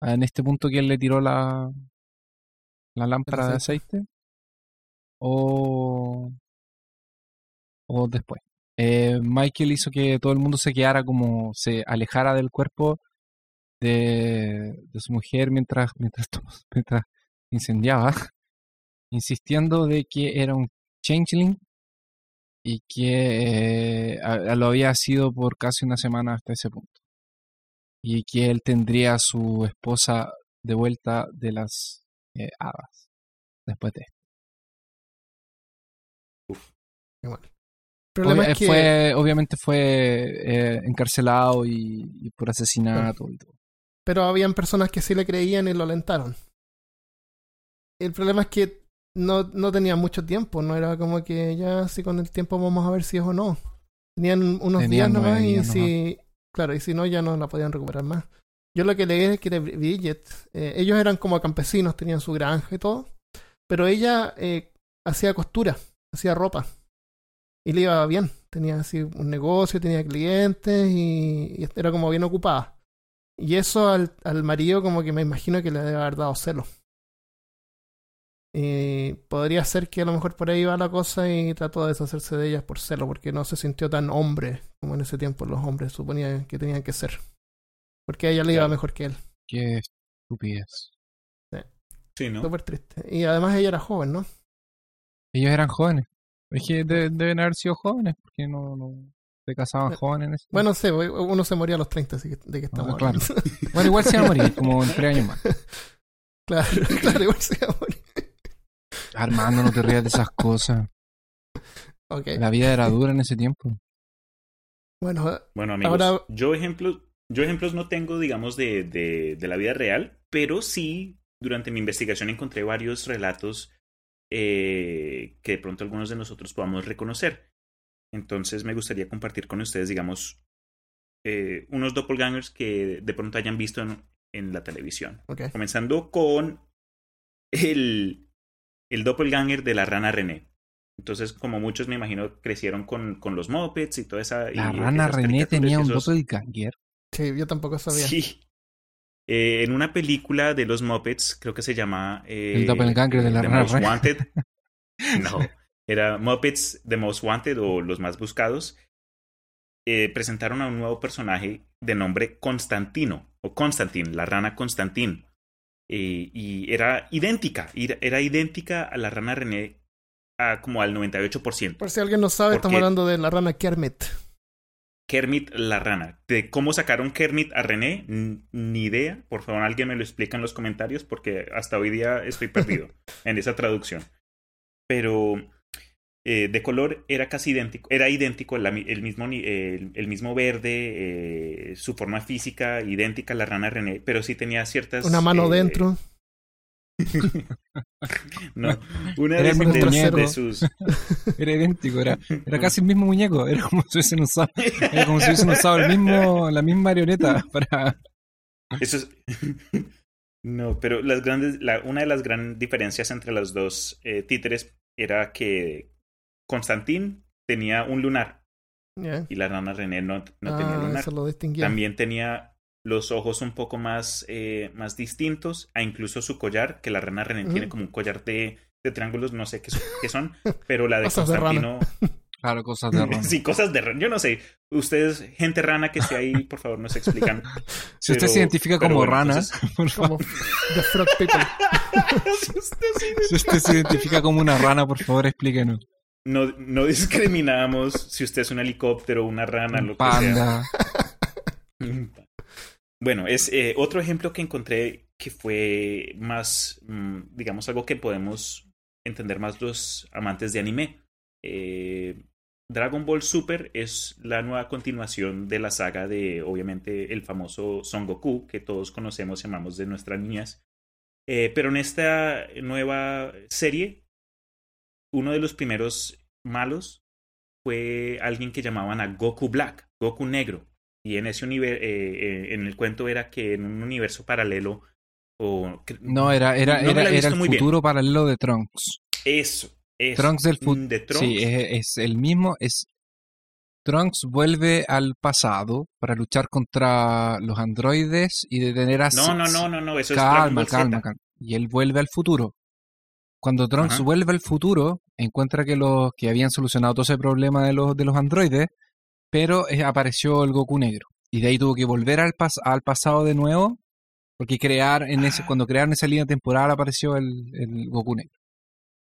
en este punto que él le tiró la, la lámpara de aceite o, o después. Eh, Michael hizo que todo el mundo se quedara como se alejara del cuerpo de, de su mujer mientras, mientras incendiaba, insistiendo de que era un changeling y que eh, a- lo había sido por casi una semana hasta ese punto. Y que él tendría a su esposa de vuelta de las eh, hadas después de esto. Problema es que fue, obviamente fue eh, encarcelado y, y por asesinato y todo. Pero habían personas que sí le creían y lo alentaron. El problema es que no, no tenían mucho tiempo, no era como que ya así con el tiempo vamos a ver si es o no. Tenían unos Tenían días nomás y días si, claro, y si no ya no la podían recuperar más. Yo lo que leí es que de Bridget, eh, ellos eran como campesinos, tenían su granja y todo, pero ella eh, hacía costura, hacía ropa y le iba bien, tenía así un negocio, tenía clientes y, y era como bien ocupada. Y eso al, al marido como que me imagino que le debe haber dado celo. Y podría ser que a lo mejor por ahí va la cosa y trató de deshacerse de ellas por celo, porque no se sintió tan hombre como en ese tiempo los hombres suponían que tenían que ser. Porque a ella le iba Claro. mejor que él. Qué estupidez. Sí, ¿no? Súper triste. Y además ella era joven, ¿no? Ellos eran jóvenes. Es que de- deben haber sido jóvenes, porque no, no se casaban Eh, jóvenes en ese Bueno, no sé, uno se moría a los 30, así que de estamos Ah, claro. hablando. Bueno, igual se va a morir, como en tres años más. claro, claro, igual se iba a morir. Armando, no te rías de esas cosas. Ok. La vida era dura en ese tiempo. Bueno, Bueno, amigos, Ahora- yo ejemplos, yo ejemplos no tengo, digamos, de, de, de la vida real, pero sí, durante mi investigación encontré varios relatos eh, que de pronto algunos de nosotros podamos reconocer. Entonces me gustaría compartir con ustedes, digamos, eh, unos doppelgangers que de pronto hayan visto en, en la televisión. ok. Comenzando con el, el doppelganger de la rana René. Entonces, como muchos me imagino, crecieron con, con los mopeds y toda esa... La y rana René tenía un esos- doppelganger. Sí, yo tampoco sabía. Sí. Eh, en una película de los Muppets, creo que se llama... eh, El doppelganger de la The rana Most René. Wanted. No, era Muppets The Most Wanted o Los Más Buscados. Eh, presentaron a un nuevo personaje de nombre Constantino, o Constantin, la rana Constantin. Eh, y era idéntica, era, idéntica a la rana René a como al 98%. Por si alguien no sabe, estamos hablando de la rana Kermit. Kermit la rana. De cómo sacaron Kermit a René, ni idea. Por favor, alguien me lo explica en los comentarios porque hasta hoy día estoy perdido en esa traducción. Pero eh, de color era casi idéntico, era idéntico, la el, mismo, el, el mismo verde, eh, su forma física idéntica a la rana René, pero sí tenía ciertas... Una mano eh, dentro. No, una Era de, el mismo de- de sus... Era idéntico, era, era casi el mismo muñeco. Era como si hubiesen usado, era como si hubiesen usado el mismo, la misma marioneta para. Eso es... No, pero las grandes, la, una de las grandes diferencias entre los dos eh, títeres era que Constantín tenía un lunar Ya. y la rana René no, no tenía ah, lunar. lo distinguía. También tenía los ojos un poco más, eh, más distintos, a incluso su collar, que la rana René tiene como un collar de, de triángulos, no sé qué, son- qué son, pero la de Cosas de Constantino... Claro, cosas de rana. sí, cosas de rana. Yo no sé. Ustedes, gente rana que esté ahí, por favor, nos explican. Si usted se identifica como bueno, rana, entonces- por favor, Como The Frog People. si usted se identifica como una rana, por favor, explíquenos. No, no discriminamos si usted es un helicóptero, una rana, Un lo que sea. Bueno, es eh, otro ejemplo que encontré que fue más, mm, digamos, algo que podemos entender más los amantes de anime. Eh, Dragon Ball Super es la nueva continuación de la saga de, obviamente, el famoso Son Goku, que todos conocemos y amamos de nuestras niñas. Eh, pero en esta nueva serie, uno de los primeros malos fue alguien que llamaban a Goku Black, Goku Negro. Y en ese universo, en el cuento era que en un universo paralelo, o No, era, era, no era, el bien. futuro paralelo de Trunks. Eso, eso. Trunks del Mm, futuro. Trunks. Sí, es, es el mismo. Es Trunks vuelve al pasado para luchar contra los androides y detener a No, no, no, no, no, eso es Dragon Calma, Ball Z. calma, calma. Y él vuelve al futuro. Cuando Trunks Ajá. vuelve al futuro, encuentra que los que habían solucionado todo ese problema de los, de los androides, pero eh, apareció el Goku negro. Y de ahí tuvo que volver al, pas- al pasado de nuevo, porque crear en ese, Ah. cuando crearon esa línea temporal apareció el, el Goku negro.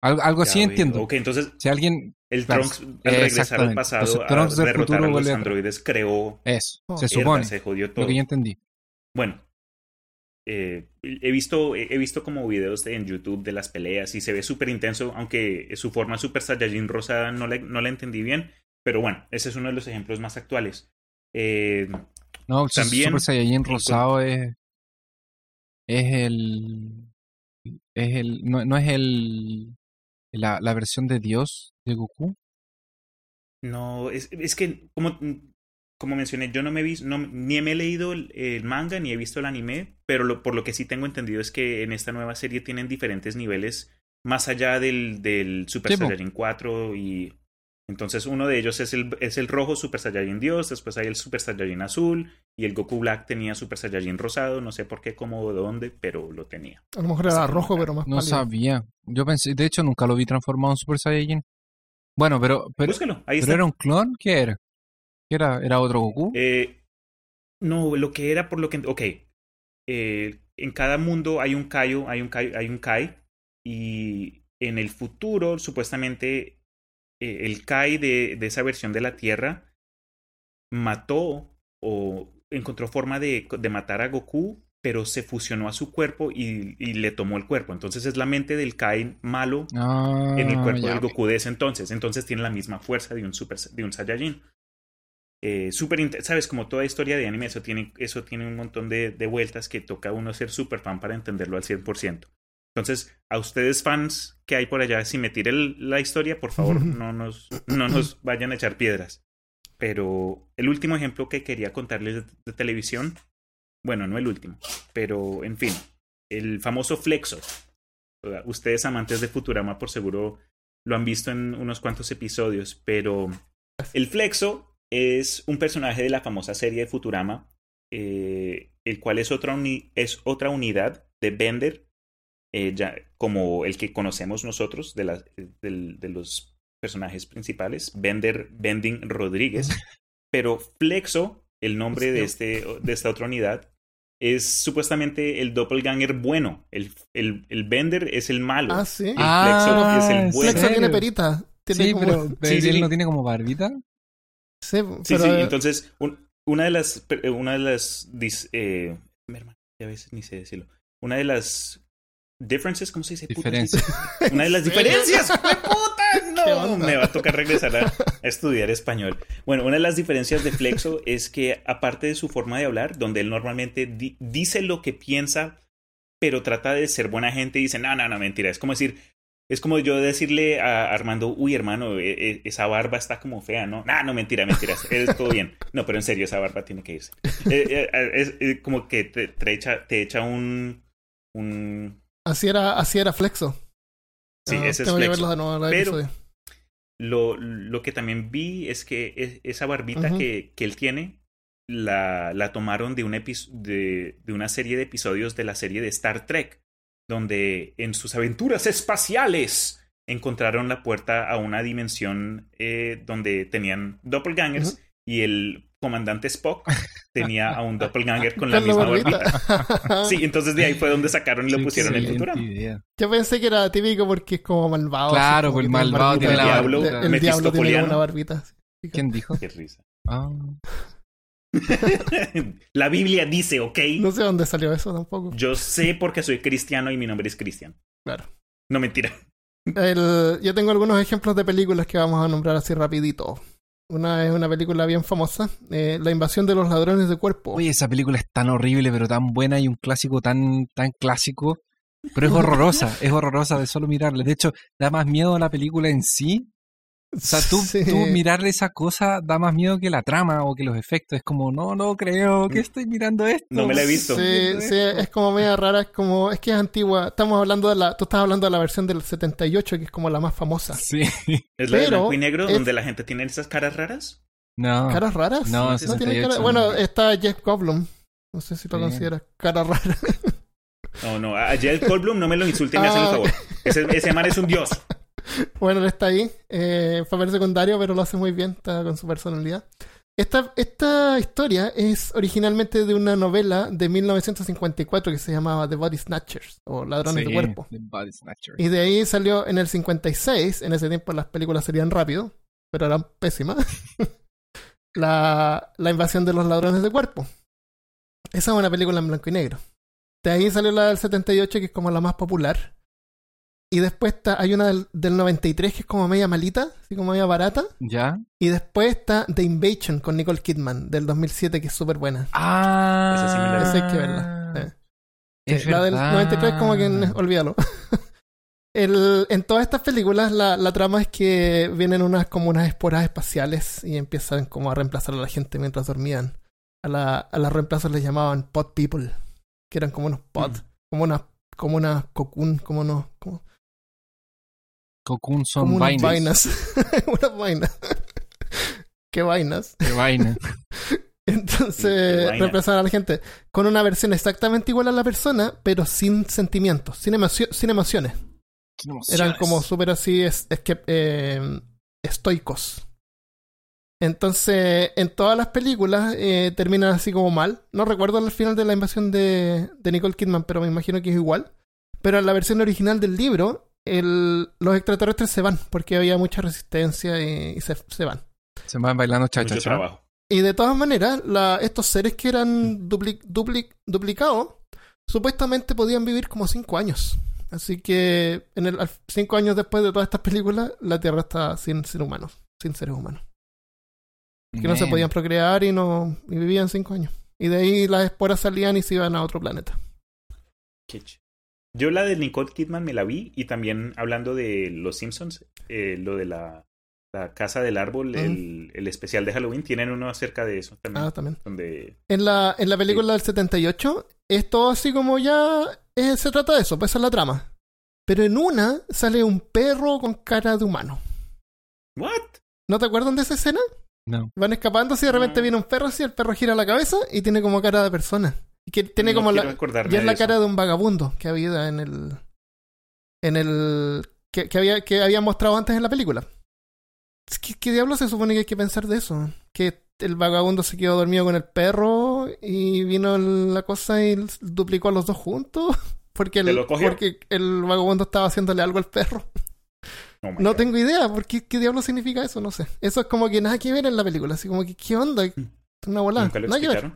Algo, así entiendo. Ok, entonces Si alguien el Trunks, al regresar al pasado Entonces, Trunks a derrotar futuro a los androides, creó... es, Oh. se supone, se jodió todo. lo que yo entendí. Bueno, eh, he visto he visto como videos de- en YouTube de las peleas y se ve súper intenso, aunque su forma Super Saiyajin rosada no la, no la entendí bien, pero bueno, ese es uno de los ejemplos más actuales. Eh, No, También Super Saiyajin rosado es. Es el. Es el. No, no es el. La, la versión de Dios de Goku. no, es, es que como, como mencioné, yo no me he visto, no, ni me he leído el, el manga ni he visto el anime, pero lo, por lo que sí tengo entendido es que en esta nueva serie tienen diferentes niveles más allá del, del Super Sí, po. Saiyajin 4 y Entonces uno de ellos es el, es el rojo Super Saiyajin Dios, después hay el Super Saiyajin azul y el Goku Black tenía Super Saiyajin rosado, no sé por qué, cómo o dónde, pero lo tenía. A lo mejor era rojo, pero más No pálido. sabía. Yo pensé, de hecho, nunca lo vi transformado en Super Saiyajin. Bueno, pero, pero, Búscalo, ahí pero está. era un clon, ¿qué era? ¿Qué era? ¿Era otro Goku? Eh, no, lo que era por lo que... Ok. Eh, en cada mundo hay un Kaio, hay un Kai, hay un Kai. Y en el futuro, supuestamente, eh, el Kai de, de esa versión de la Tierra mató o encontró forma de, de matar a Goku, pero se fusionó a su cuerpo y, y le tomó el cuerpo. Entonces es la mente del Kai malo Ah, en el cuerpo ya, del ok. Goku de ese entonces. Entonces tiene la misma fuerza de un super de un Saiyajin. Eh, súper inte- sabes, como toda historia de anime, eso tiene, eso tiene un montón de, de vueltas que toca a uno ser super fan para entenderlo al 100%. Entonces, a ustedes fans que hay por allá, si me tiren la historia, por favor, no nos, no nos vayan a echar piedras. Pero el último ejemplo que quería contarles de, de televisión, bueno, no el último, pero en fin, el famoso Flexo. Ustedes amantes de Futurama por seguro lo han visto en unos cuantos episodios, pero el Flexo es un personaje de la famosa serie de Futurama, eh, el cual es otra, uni- es otra unidad de Bender, eh, ya, como el que conocemos nosotros de, la- del- de los personajes principales, Bender Bending Rodríguez, pero Flexo, el nombre de, este, de esta otra unidad, es supuestamente el doppelganger bueno. El, el, el Bender es el malo. Ah, sí. El Ah, Flexo es el ¿en bueno. Flexo tiene perita. Tiene Sí, como- pero, pero Sí, sí, él sí. no tiene como barbita. Sí, Sí, pero, sí, eh, entonces un- una de las, per- una de las, dis- eh, mi hermano, ya a veces ni sé decirlo, una de las differences, ¿cómo se dice? Puta, Diferencia. Una de las diferencias, ¡fue puta! ¿Qué No, me va a tocar regresar a, a estudiar español. Bueno, una de las diferencias de Flexo es que aparte de su forma de hablar, donde él normalmente di- dice lo que piensa, pero trata de ser buena gente y dice, no, no, no, mentira. Es como decir, es como yo decirle a Armando, uy, hermano, e- e- esa barba está como fea, ¿no? No, no, mentira, mentira, es todo bien. No, pero en serio, esa barba tiene que irse. Eh, eh, es, eh, como que te, te echa, te echa un... un así, era, así era Flexo. sí, Ah, ese es que Flexo. de nuevo Pero-. Lo, lo que también vi es que es- esa barbita que, que él tiene la, la tomaron de, un de, de una serie de episodios de la serie de Star Trek, donde en sus aventuras espaciales encontraron la puerta a una dimensión eh, donde tenían doppelgangers y el comandante Spock tenía a un doppelganger con la Con misma barbita. barbita. Sí, entonces de ahí fue donde sacaron y lo pusieron en el Futurama. idea. Yo pensé que era típico porque es como malvado. Claro, pues el tiene malvado barbita. tiene la El barbita. El diablo tiene una barbita. ¿Quién dijo? Qué risa. Ah, la Biblia dice, ok. No sé dónde salió eso tampoco. Yo sé porque soy cristiano y mi nombre es Cristian. Claro. No mentira. El- yo tengo algunos ejemplos de películas que vamos a nombrar así rapidito. Una es una película bien famosa, eh, La invasión de los ladrones de cuerpo. Oye, esa película es tan horrible, pero tan buena y un clásico tan, tan clásico. Pero es horrorosa, es horrorosa de solo mirarla. De hecho, da más miedo a la película en sí. O sea, tú, Sí. tú mirarle esa cosa da más miedo que la trama o que los efectos. Es como, no, no creo que estoy mirando esto. No me la he visto. Sí, sí, es como media rara, es como, es que es antigua. Estamos hablando de la, tú estás hablando de la versión del 78, que es como la más famosa. Sí. ¿Es la de blanco y negro es- donde la gente tiene esas caras raras? No. ¿Caras raras? No, No tiene 68. cara- Bueno, está Jeff Goldblum. No sé si lo Sí. consideras cara rara. No, no. A Jel Goldblum no me lo insulte y me hacen el Ah, favor. Ese, ese man es un dios. Bueno, él está ahí. Eh, papel secundario, pero lo hace muy bien. Está con su personalidad. Esta, esta historia es originalmente de una novela de 1954 que se llamaba The Body Snatchers o Ladrones de Sí, Cuerpo. The Body Snatcher. Y de ahí salió en el 56. En ese tiempo las películas serían rápido, pero eran pésimas. la, la invasión de los ladrones de cuerpo. Esa es una película en blanco y negro. De ahí salió la del 78, que es como la más popular. Y después está, hay una del, del 93 que es como media malita, así como media barata. ¿Ya? Y después está The Invasion con Nicole Kidman del 2007, que es súper buena. Ah. Esa sí me la. Esa hay que verla. Sí. Es Sí, la del verdad. 93 como que olvídalo. El, en todas estas películas la, la trama es que vienen unas como unas esporas espaciales y empiezan como a reemplazar a la gente mientras dormían. A, la, a las reemplazos les llamaban pod people, que eran como unos pod, Mm. como una como una cocoon, como unos como, Cocoon son como unas vainas. vainas. unas vainas. ¿Qué vainas? Qué vaina. Entonces, vaina. reemplazar a la gente con una versión exactamente igual a la persona, pero sin sentimientos, sin, emocio- sin emociones. Eran como súper así, es, es que, eh, estoicos. Entonces, en todas las películas eh, terminan así como mal. No recuerdo el final de la invasión de, de Nicole Kidman, pero me imagino que es igual. Pero en la versión original del libro, el- los extraterrestres se van, porque había mucha resistencia y, y se, se van. Se van bailando Mucho cha-cha-cha. trabajo. Y de todas maneras, la- estos seres que eran dupli- dupli- duplicados, supuestamente podían vivir como cinco años. Así que en el, cinco años después de todas estas películas, la Tierra está sin, sin humanos, sin seres humanos. Que no se podían procrear y no y vivían cinco años. Y de ahí las esporas salían y se iban a otro planeta. Qué ch- Yo la de Nicole Kidman me la vi y también hablando de Los Simpsons, eh, lo de la, la Casa del Árbol, el, el especial de Halloween, tienen uno acerca de eso también. Ah, también. Donde En la, en la película del 78, es todo así como ya se trata de eso, pues esa es la trama. Pero en una sale un perro con cara de humano. ¿What? ¿No te acuerdan de esa escena? No. Van escapando así de repente No. viene un perro así, el perro gira la cabeza y tiene como cara de persona. Y que tiene No como la. acordarme Y es la cara de un vagabundo que había en el. En el. Que, que había, que había mostrado antes en la película. Que- ¿Qué diablos se supone que hay que pensar de eso? Que el vagabundo se quedó dormido con el perro y vino la cosa y duplicó a los dos juntos. Porque ¿Se el, porque el vagabundo estaba haciéndole algo al perro. Oh No God. tengo idea, porque qué diablo significa eso, no sé. Eso es como que nada que ver en la película, así como que qué onda, una volada.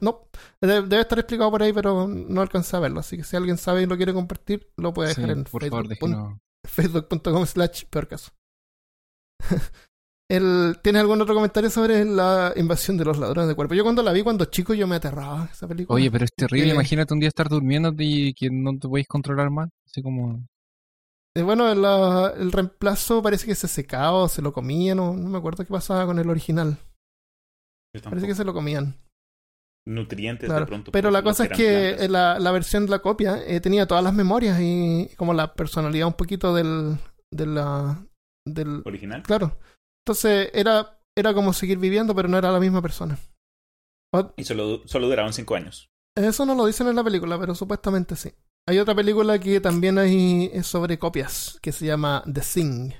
No, debe, debe estar explicado por ahí, pero no alcancé a verlo, así que si alguien sabe y lo quiere compartir, lo puede Sí, dejar en Facebook. déjenos. Facebook.com slash peor caso. El- ¿Tienes algún otro comentario sobre la invasión de los ladrones de cuerpo? Yo cuando la vi cuando chico yo me aterraba esa película. Oye, pero es terrible. Porque- Imagínate un día estar durmiendo y que no te podéis controlar más. Así como. Eh, bueno, la- el reemplazo parece que se secaba o se lo comían, no, no me acuerdo qué pasaba con el original. Parece que se lo comían. Nutrientes Claro, de pronto. Pero la porque cosa es que la, la versión de la copia eh, tenía todas las memorias y como la personalidad un poquito del, de la, del... original. Claro. Entonces era, era como seguir viviendo, pero no era la misma persona. Y solo, solo duraron cinco años. Eso no lo dicen en la película, pero supuestamente sí. Hay otra película que también hay es sobre copias, que se llama The Thing.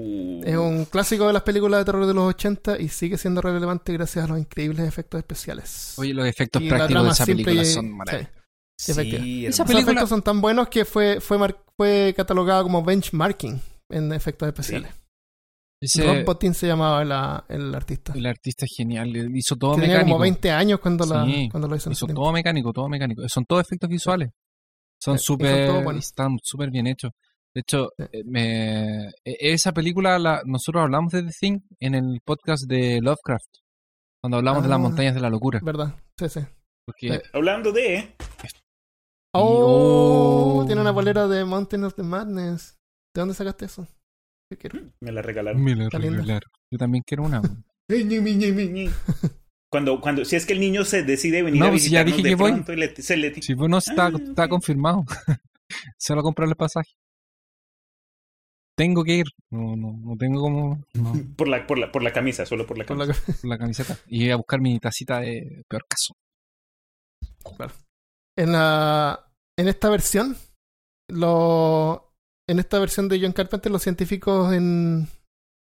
Uh, Es un clásico de las películas de terror de los 80 y sigue siendo relevante gracias a los increíbles efectos especiales. Oye, los efectos Y prácticos de esa película y- son sí. maravillosos. sí, película- efectos son tan buenos que fue, fue, mar- fue catalogado como benchmarking en efectos especiales. Ese- Rob Bottin se llamaba la- el artista. el artista es genial. Hizo todo tenía mecánico. como 20 años cuando, la, Sí, cuando lo hizo. Hizo todo mecánico, todo mecánico. Son todos efectos visuales. Son Sí, son súper. súper bien hechos. De hecho, eh, me, e- esa película, la, nosotros hablamos de The Thing en el podcast de Lovecraft. Cuando hablamos de las Ah. montañas de la locura. ¿Verdad? Sí, sí. Porque Sí. Hablando de. Oh, Oh. tiene una bolera de Mountain of the Madness. ¿De dónde sacaste eso? Yo quiero. Me la regalaron. me la regalaron. Yo también quiero una. Cuando, cuando, si es que el niño se decide venir No, a pues ya visitarnos dije de que voy. pronto y le- se le Si pues no está, Ah, está confirmado. Solo comprar el pasaje. Tengo que ir. No, no, no tengo como. no, por la, por la, por la camisa, solo por la Por camisa. la- por la camiseta. Y voy a buscar mi tacita de peor caso. En la en esta versión lo en esta versión de John Carpenter los científicos en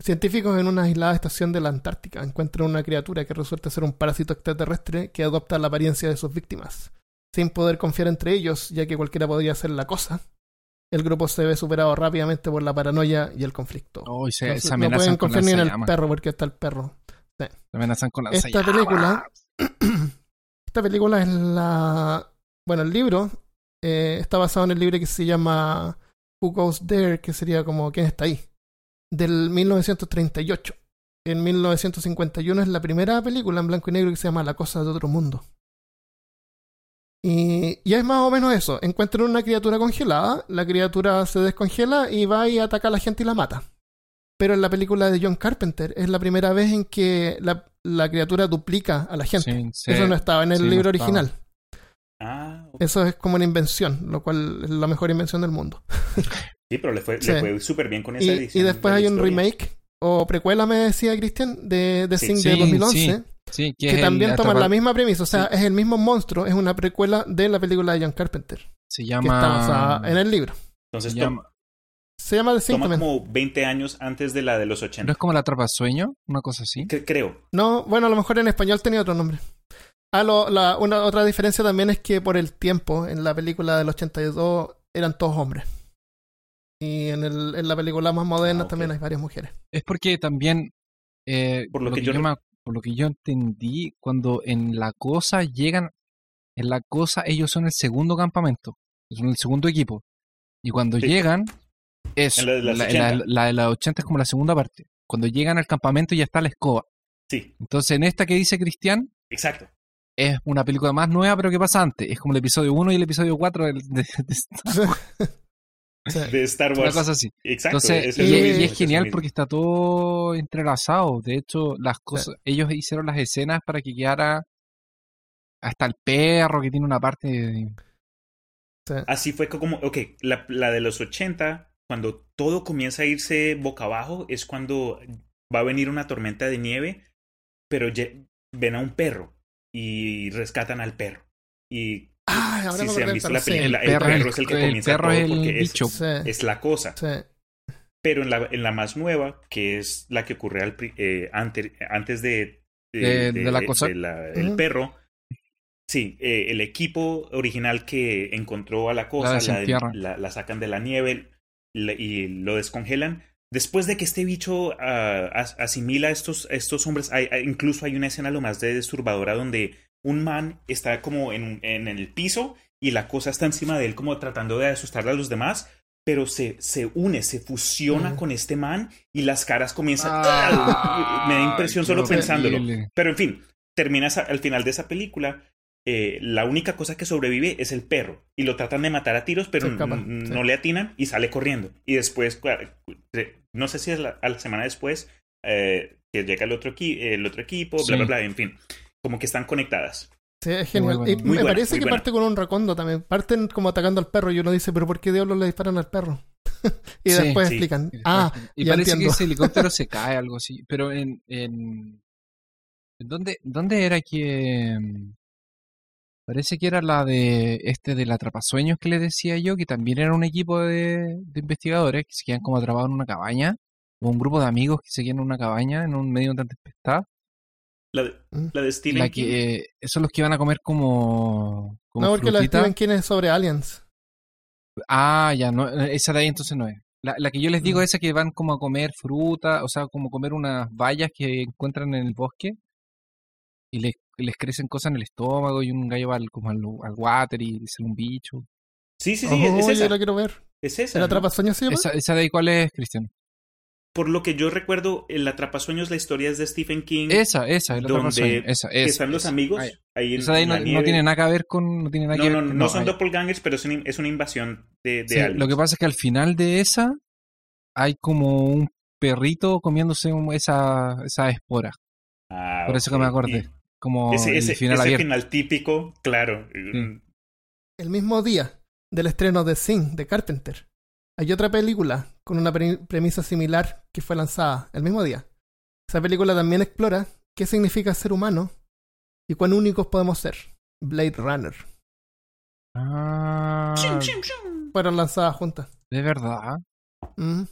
científicos en una aislada estación de la Antártica encuentran una criatura que resulta ser un parásito extraterrestre que adopta la apariencia de sus víctimas sin poder confiar entre ellos ya que cualquiera podría hacer la cosa el grupo se ve superado rápidamente por la paranoia y el conflicto Oh, y se, Entonces, se no pueden con confiar ni en el perro porque está el perro Se amenazan con Esta lanzallamas. película- Esta película es la. Bueno, el libro eh, está basado en el libro que se llama Who Goes There, que sería como ¿Quién está ahí? Del 1938. En 1951 es la primera película en blanco y negro que se llama La cosa de otro mundo. Y, y es más o menos eso. Encuentran una criatura congelada, la criatura se descongela y va y ataca a la gente y la mata. Pero en la película de John Carpenter es la primera vez en que la, la criatura duplica a la gente. Sí, sí. Eso no estaba en el sí, libro original. Ah. Eso es como una invención, lo cual es la mejor invención del mundo. Sí, pero le fue, Sí. le fue súper bien con Y, esa y edición. después de hay un remake o precuela, me decía Cristian, de, de Sí. Sing Sí, de 2011. Sí. Que, Que también toman la misma premisa, o sea, Sí. es el mismo monstruo, es una precuela de la película de John Carpenter, Se que llama. está basada en el libro. Entonces se llama- Se llama The toma como 20 años antes de la de los ¿No 80. es como la atrapa sueño? Una cosa así. Cre- creo. No, bueno, a lo mejor en español tenía otro nombre. Ah, lo- la, una otra diferencia también es que por el tiempo, en la película del 82 eran todos hombres. Y en, el, en la película más moderna Ah, también hay varias mujeres. Es porque también. eh, Por lo que yo yo me- por lo que yo entendí, cuando en la cosa llegan. En la cosa, ellos son el segundo campamento. Son el segundo equipo. Y cuando Sí. llegan. Es, En la de las la, 80. la- la de las 80 es como la segunda parte. Cuando llegan al campamento ya está la escoba. Sí, Entonces, en esta que dice Cristian, exacto. es una película más nueva, pero que pasa antes. Es como el episodio 1 y el episodio 4 del- de, de- De Star una Wars. cosa así. Exacto. Entonces, y, es y genial porque está todo entrelazado. De hecho, las cosas, ellos hicieron las escenas para que quedara hasta el perro que tiene una parte. de- Sí. Así fue como, ok, la, la de los 80, cuando todo comienza a irse boca abajo, es cuando va a venir una tormenta de nieve, pero ven a un perro y rescatan al perro. Y Ay, ahora si se han visto la sí. película, El el perro perro, es el- que el comienza perro todo el porque es, bicho. Sí, es la cosa. sí. Pero en la, en la más nueva, que es la que ocurre al, eh, ante- antes de, De- de la cosa. la- el perro, sí, eh, el equipo original que encontró a la cosa, la, desentierran. la- la sacan de la nieve la- y lo descongelan. Después de que este bicho ah, as- asimila a estos, a estos hombres, hay- hay- incluso hay una escena lo más de disturbadora donde un man está como en, en el piso y la cosa está encima de él como tratando de asustar a los demás, pero se, se une, se fusiona con este man y las caras comienzan... Ah, me da impresión solo pensándolo. horrible. Pero en fin, terminas al final de esa película. eh, la única cosa que sobrevive es el perro. Y lo tratan de matar a tiros, pero escapa, sí. no le atinan y sale corriendo. Y después, eh, no sé si es la, a la semana después, eh, que llega el otro, el otro equipo, bla, Sí. bla, bla, en fin. Como que están conectadas. Sí, es genial. Muy Y bueno. Muy me buena, parece muy que buena. parte con un racondo también. Parten como atacando al perro y uno dice, pero ¿por qué diablos le disparan al perro? y Sí, después sí. explican. Ah, y ya parece entiendo. que ese helicóptero se cae, algo así. Pero en. en ¿en ¿dónde, ¿Dónde era que.? mm, Parece que era la de este del atrapasueños que les decía yo, que también era un equipo de, de investigadores que se quedan como atrapados en una cabaña, o un grupo de amigos que se quedan en una cabaña en un medio de una tempestad. La, de- Mm. la de Stephen La King. que eh, son los que van a comer como, como no, porque la de. Stephen King es sobre aliens. Ah, ya, no, esa de ahí entonces no es. La, la que yo les digo Mm. es esa que van como a comer fruta, o sea, como comer unas bayas que encuentran en el bosque y les, les crecen cosas en el estómago y un gallo va al, como al, al water y sale un bicho. Sí, sí, sí, Oh, es, es yo esa. la quiero ver. Es esa. ¿El ¿no? atrapasueños se llama? Esa, esa de ahí, ¿cuál es, Cristian? Por lo que yo recuerdo, el Atrapasueños, la historia es de Stephen King. Esa, esa, el Donde atrapasueños, esa, que esa, están los esa. amigos Ah, ahí en, Esa ahí no, la no nieve. tiene nada que ver con... No, tiene nada No, que no, ver, no, no son ahí. doppelgangers, pero es una, es una invasión de, de Sí, aliens. lo que pasa es que al final de esa hay como un perrito comiéndose un- esa, esa espora. Ah, Por eso que me acordé. Como Y Ese, el ese, final ese típico, claro. Sí. El mismo día del estreno de Sing, de Carpenter, hay otra película con una pre- premisa similar que fue lanzada el mismo día. Esa película también explora qué significa ser humano y cuán únicos podemos ser. Blade Runner. Ah, Fueron lanzadas juntas. de verdad. Mm,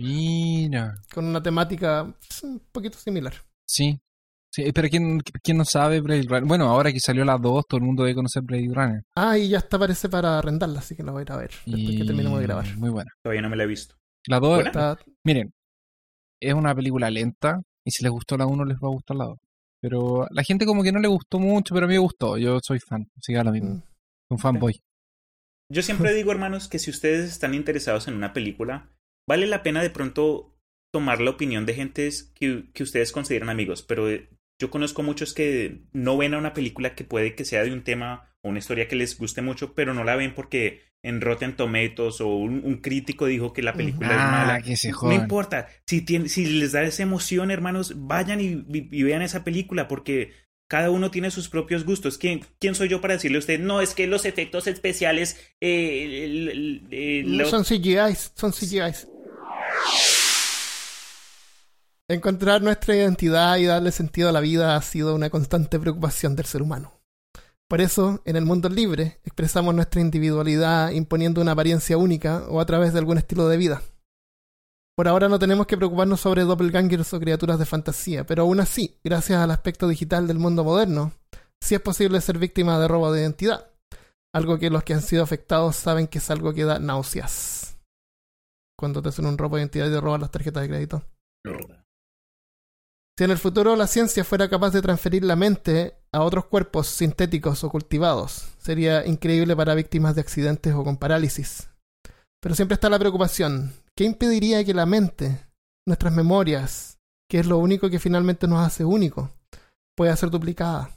Mira. con una temática pues, un poquito similar. Sí. Sí pero ¿quién, ¿quién no sabe Blade Runner? Bueno, ahora que salió la 2, todo el mundo debe conocer Blade Runner. Ah, y ya está parece para arrendarla, así que la voy a ir a ver después que terminemos de grabar. Muy buena. Todavía no me la he visto. La 2, ¿Buena? Está- miren, es una película lenta y si les gustó la 1 les va a gustar la 2. Pero la gente como que no le gustó mucho, pero a mí me gustó. Yo soy fan, así que da lo mismo. mm, Un fanboy. Yo siempre digo, hermanos, que si ustedes están interesados en una película, vale la pena de pronto tomar la opinión de gentes que, que ustedes consideran amigos, pero eh, yo conozco muchos que no ven a una película que puede que sea de un tema o una historia que les guste mucho, pero no la ven porque en Rotten Tomatoes o un, un crítico dijo que la película es Ah, mala. que se No importa, si, tiene, si les da esa emoción, hermanos, vayan y, y- y vean esa película porque cada uno tiene sus propios gustos. ¿Quién, quién soy yo para decirle a usted, no, es que los efectos especiales eh, el- el- No lo- son CGIs, son CGIs. Encontrar nuestra identidad y darle sentido a la vida ha sido una constante preocupación del ser humano. Por eso, en el mundo libre, expresamos nuestra individualidad imponiendo una apariencia única o a través de algún estilo de vida. Por ahora no tenemos que preocuparnos sobre doppelgangers o criaturas de fantasía, pero aún así, gracias al aspecto digital del mundo moderno, sí es posible ser víctima de robo de identidad. Algo que los que han sido afectados saben que es algo que da náuseas. Cuando te hacen un robo de identidad y te roban las tarjetas de crédito. Si en el futuro la ciencia fuera capaz de transferir la mente a otros cuerpos sintéticos o cultivados, sería increíble para víctimas de accidentes o con parálisis. Pero siempre está la preocupación, ¿qué impediría que la mente, nuestras memorias, que es lo único que finalmente nos hace único, pueda ser duplicada?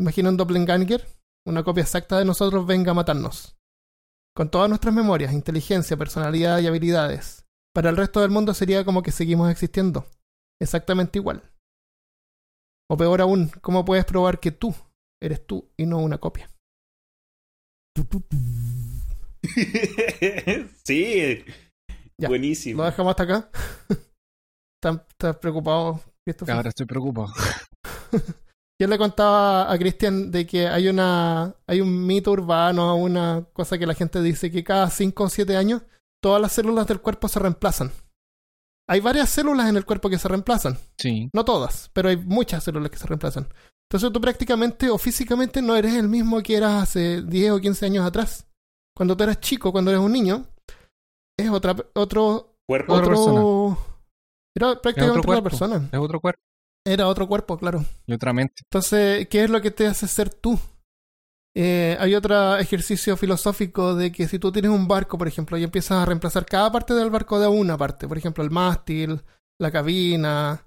Imagina un doppelganger, una copia exacta de nosotros venga a matarnos. Con todas nuestras memorias, inteligencia, personalidad y habilidades. Para el resto del mundo sería como que seguimos existiendo exactamente igual. O peor aún, ¿cómo puedes probar que tú eres tú y no una copia? sí, Ya, buenísimo. ¿Lo dejamos hasta acá? ¿Estás, preocupado? Ahora estoy preocupado. Yo le contaba a Cristian de que hay una hay un mito urbano, una cosa que la gente dice que cada 5 o 7 años todas las células del cuerpo se reemplazan. Hay varias células en el cuerpo que se reemplazan. Sí. No todas, pero hay muchas células que se reemplazan. Entonces tú prácticamente o físicamente no eres el mismo que eras hace 10 o 15 años atrás. Cuando tú eras chico, cuando eres un niño, es otra otro Cuerpo. Otra otro era prácticamente otra persona. Es otro cuerpo Era otro cuerpo, claro. y otra mente. Entonces, ¿qué es lo que te hace ser tú? Eh, hay otro ejercicio filosófico de que si tú tienes un barco, por ejemplo, y empiezas a reemplazar cada parte del barco de una parte, por ejemplo, el mástil, la cabina,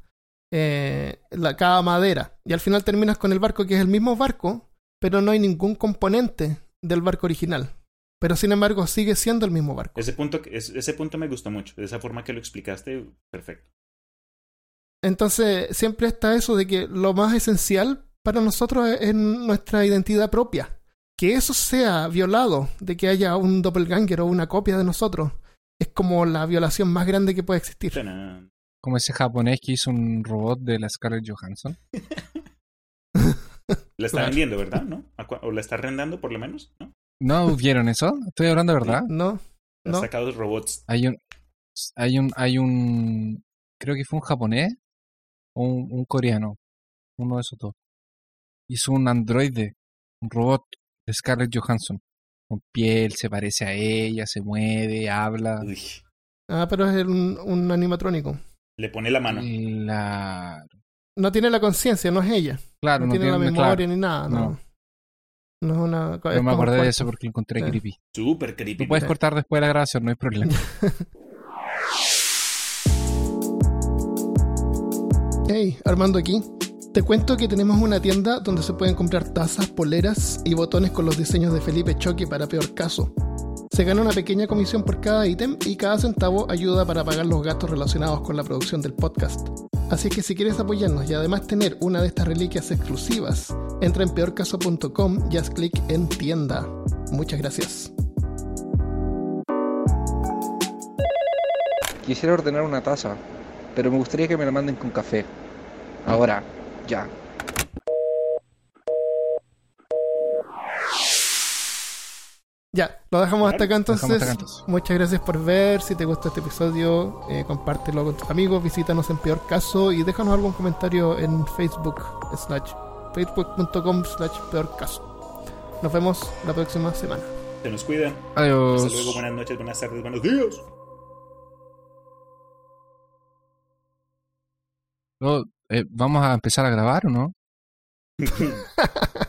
eh, la, cada madera, y al final terminas con el barco que es el mismo barco, pero no hay ningún componente del barco original. Pero sin embargo sigue siendo el mismo barco. Ese punto, es- ese punto me gustó mucho. De esa forma que lo explicaste, perfecto. Entonces, siempre está eso de que lo más esencial para nosotros es nuestra identidad propia. Que eso sea violado, de que haya un doppelganger o una copia de nosotros, es como la violación más grande que puede existir. Como ese japonés que hizo un robot de la Scarlett Johansson. La está Claro. vendiendo, ¿verdad? ¿No? ¿A cua- ¿O la está arrendando por lo menos? ¿No? ¿No vieron eso? Estoy hablando de verdad. ¿No? Ha No. sacado robots. Hay un, hay un, hay un, creo que fue un japonés o un, un coreano, uno de esos dos. Hizo un androide, un robot Scarlett Johansson, con piel, se parece a ella, se mueve, habla. Uy, Ah, pero es un, un animatrónico. le pone la mano. La, No tiene la conciencia, no es ella. claro, No, no, tiene la memoria claro, ni nada, no. No. No es una. es Yo me acordé de eso porque lo encontré Sí. creepy. Súper creepy. Lo puedes Sí. cortar después de la grabación, no hay problema. Hey, Armando aquí. Te cuento que tenemos una tienda donde se pueden comprar tazas, poleras y botones con los diseños de Felipe Choque para peor caso. Se gana una pequeña comisión por cada ítem y cada centavo ayuda para pagar los gastos relacionados con la producción del podcast. Así que si quieres apoyarnos y además tener una de estas reliquias exclusivas, entra en peorcaso.com y haz clic en tienda. Muchas gracias. Quisiera ordenar una taza, pero me gustaría que me la manden con café. Ahora, ya. Ya, lo dejamos hasta acá entonces. Hasta. Muchas gracias por ver. Si te gustó este episodio, eh, compártelo con tus amigos, visítanos en peor caso y déjanos algún comentario en Facebook slash facebook.com slash peor caso. Nos vemos la próxima semana. Se nos cuidan. Adiós. Hasta luego. Buenas noches, buenas tardes, buenos días. No, eh, ¿Vamos a empezar a grabar o no?